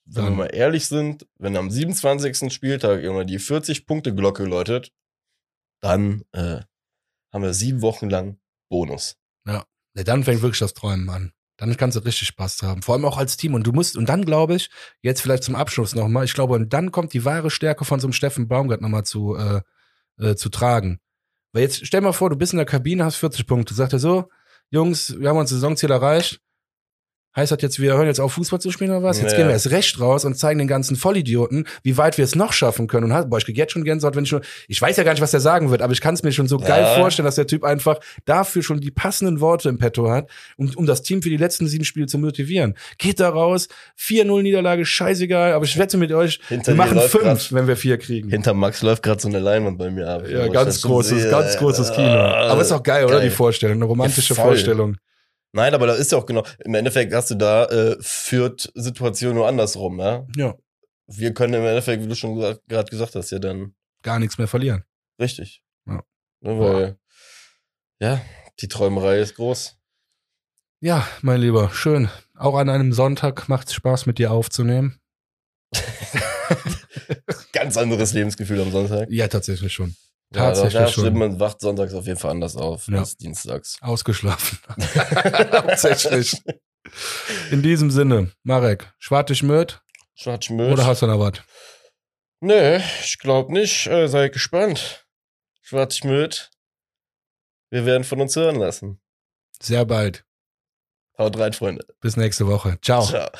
Speaker 2: Wenn wir mal ehrlich sind, wenn am 27. Spieltag immer die 40-Punkte-Glocke läutet, dann äh, haben wir sieben Wochen lang Bonus.
Speaker 1: Ja, dann fängt wirklich das Träumen an. Dann kannst du richtig Spaß haben. Vor allem auch als Team. Und du musst, und dann glaube ich, jetzt vielleicht zum Abschluss nochmal, ich glaube, und dann kommt die wahre Stärke von so einem Steffen Baumgart nochmal zu, äh, äh, zu tragen. Weil jetzt stell mal vor, du bist in der Kabine, hast 40 Punkte. Sagt er so, Jungs, wir haben uns Saisonziel erreicht. Heißt das jetzt, wir hören jetzt auf Fußball zu spielen oder was? Jetzt
Speaker 2: Ja.
Speaker 1: gehen wir erst recht raus und zeigen den ganzen Vollidioten, wie weit wir es noch schaffen können. Und boah, ich krieg jetzt schon Gänsehaut, wenn ich schon, ich weiß ja gar nicht, was der sagen wird, aber ich kann es mir schon so
Speaker 2: Ja.
Speaker 1: geil vorstellen, dass der Typ einfach dafür schon die passenden Worte im Petto hat, um, um das Team für die letzten sieben Spiele zu motivieren. Geht da raus, 4-0 Niederlage, scheißegal, aber ich wette mit euch,
Speaker 2: Hinter
Speaker 1: wir machen fünf,
Speaker 2: grad-
Speaker 1: wenn wir vier kriegen.
Speaker 2: Hinter Max läuft gerade so eine Leinwand bei mir ab.
Speaker 1: Ja, ganz großes, ganz großes Kino. Aber ist auch geil, oder? Die Vorstellung, eine romantische
Speaker 2: voll.
Speaker 1: Vorstellung.
Speaker 2: Nein, aber da ist ja auch genau, im Endeffekt hast du da äh, führt Situation nur andersrum, ja.
Speaker 1: Ja,
Speaker 2: Wir können im Endeffekt, wie du schon gerade gesagt hast, ja dann
Speaker 1: gar nichts mehr verlieren.
Speaker 2: richtig.
Speaker 1: Ja.
Speaker 2: Ne, weil, ja, die Träumerei ist groß.
Speaker 1: Ja, mein Lieber, schön. Auch an einem Sonntag macht's Spaß, mit dir aufzunehmen.
Speaker 2: Ganz anderes Lebensgefühl am Sonntag.
Speaker 1: Ja, tatsächlich schon. Tatsächlich
Speaker 2: ja,
Speaker 1: schon.
Speaker 2: stimmt, man wacht sonntags auf jeden Fall anders auf
Speaker 1: Ja.
Speaker 2: als dienstags.
Speaker 1: Ausgeschlafen. Tatsächlich. In diesem Sinne, Marek, schwartig Möd
Speaker 2: Schwarzschmöd.
Speaker 1: oder hast du noch was?
Speaker 2: Nee, ich glaube nicht. Äh, sei gespannt. Schwarzschmöd. Wir werden von uns hören lassen.
Speaker 1: Sehr bald.
Speaker 2: Haut rein, Freunde.
Speaker 1: Bis nächste Woche. Ciao.
Speaker 2: Ciao.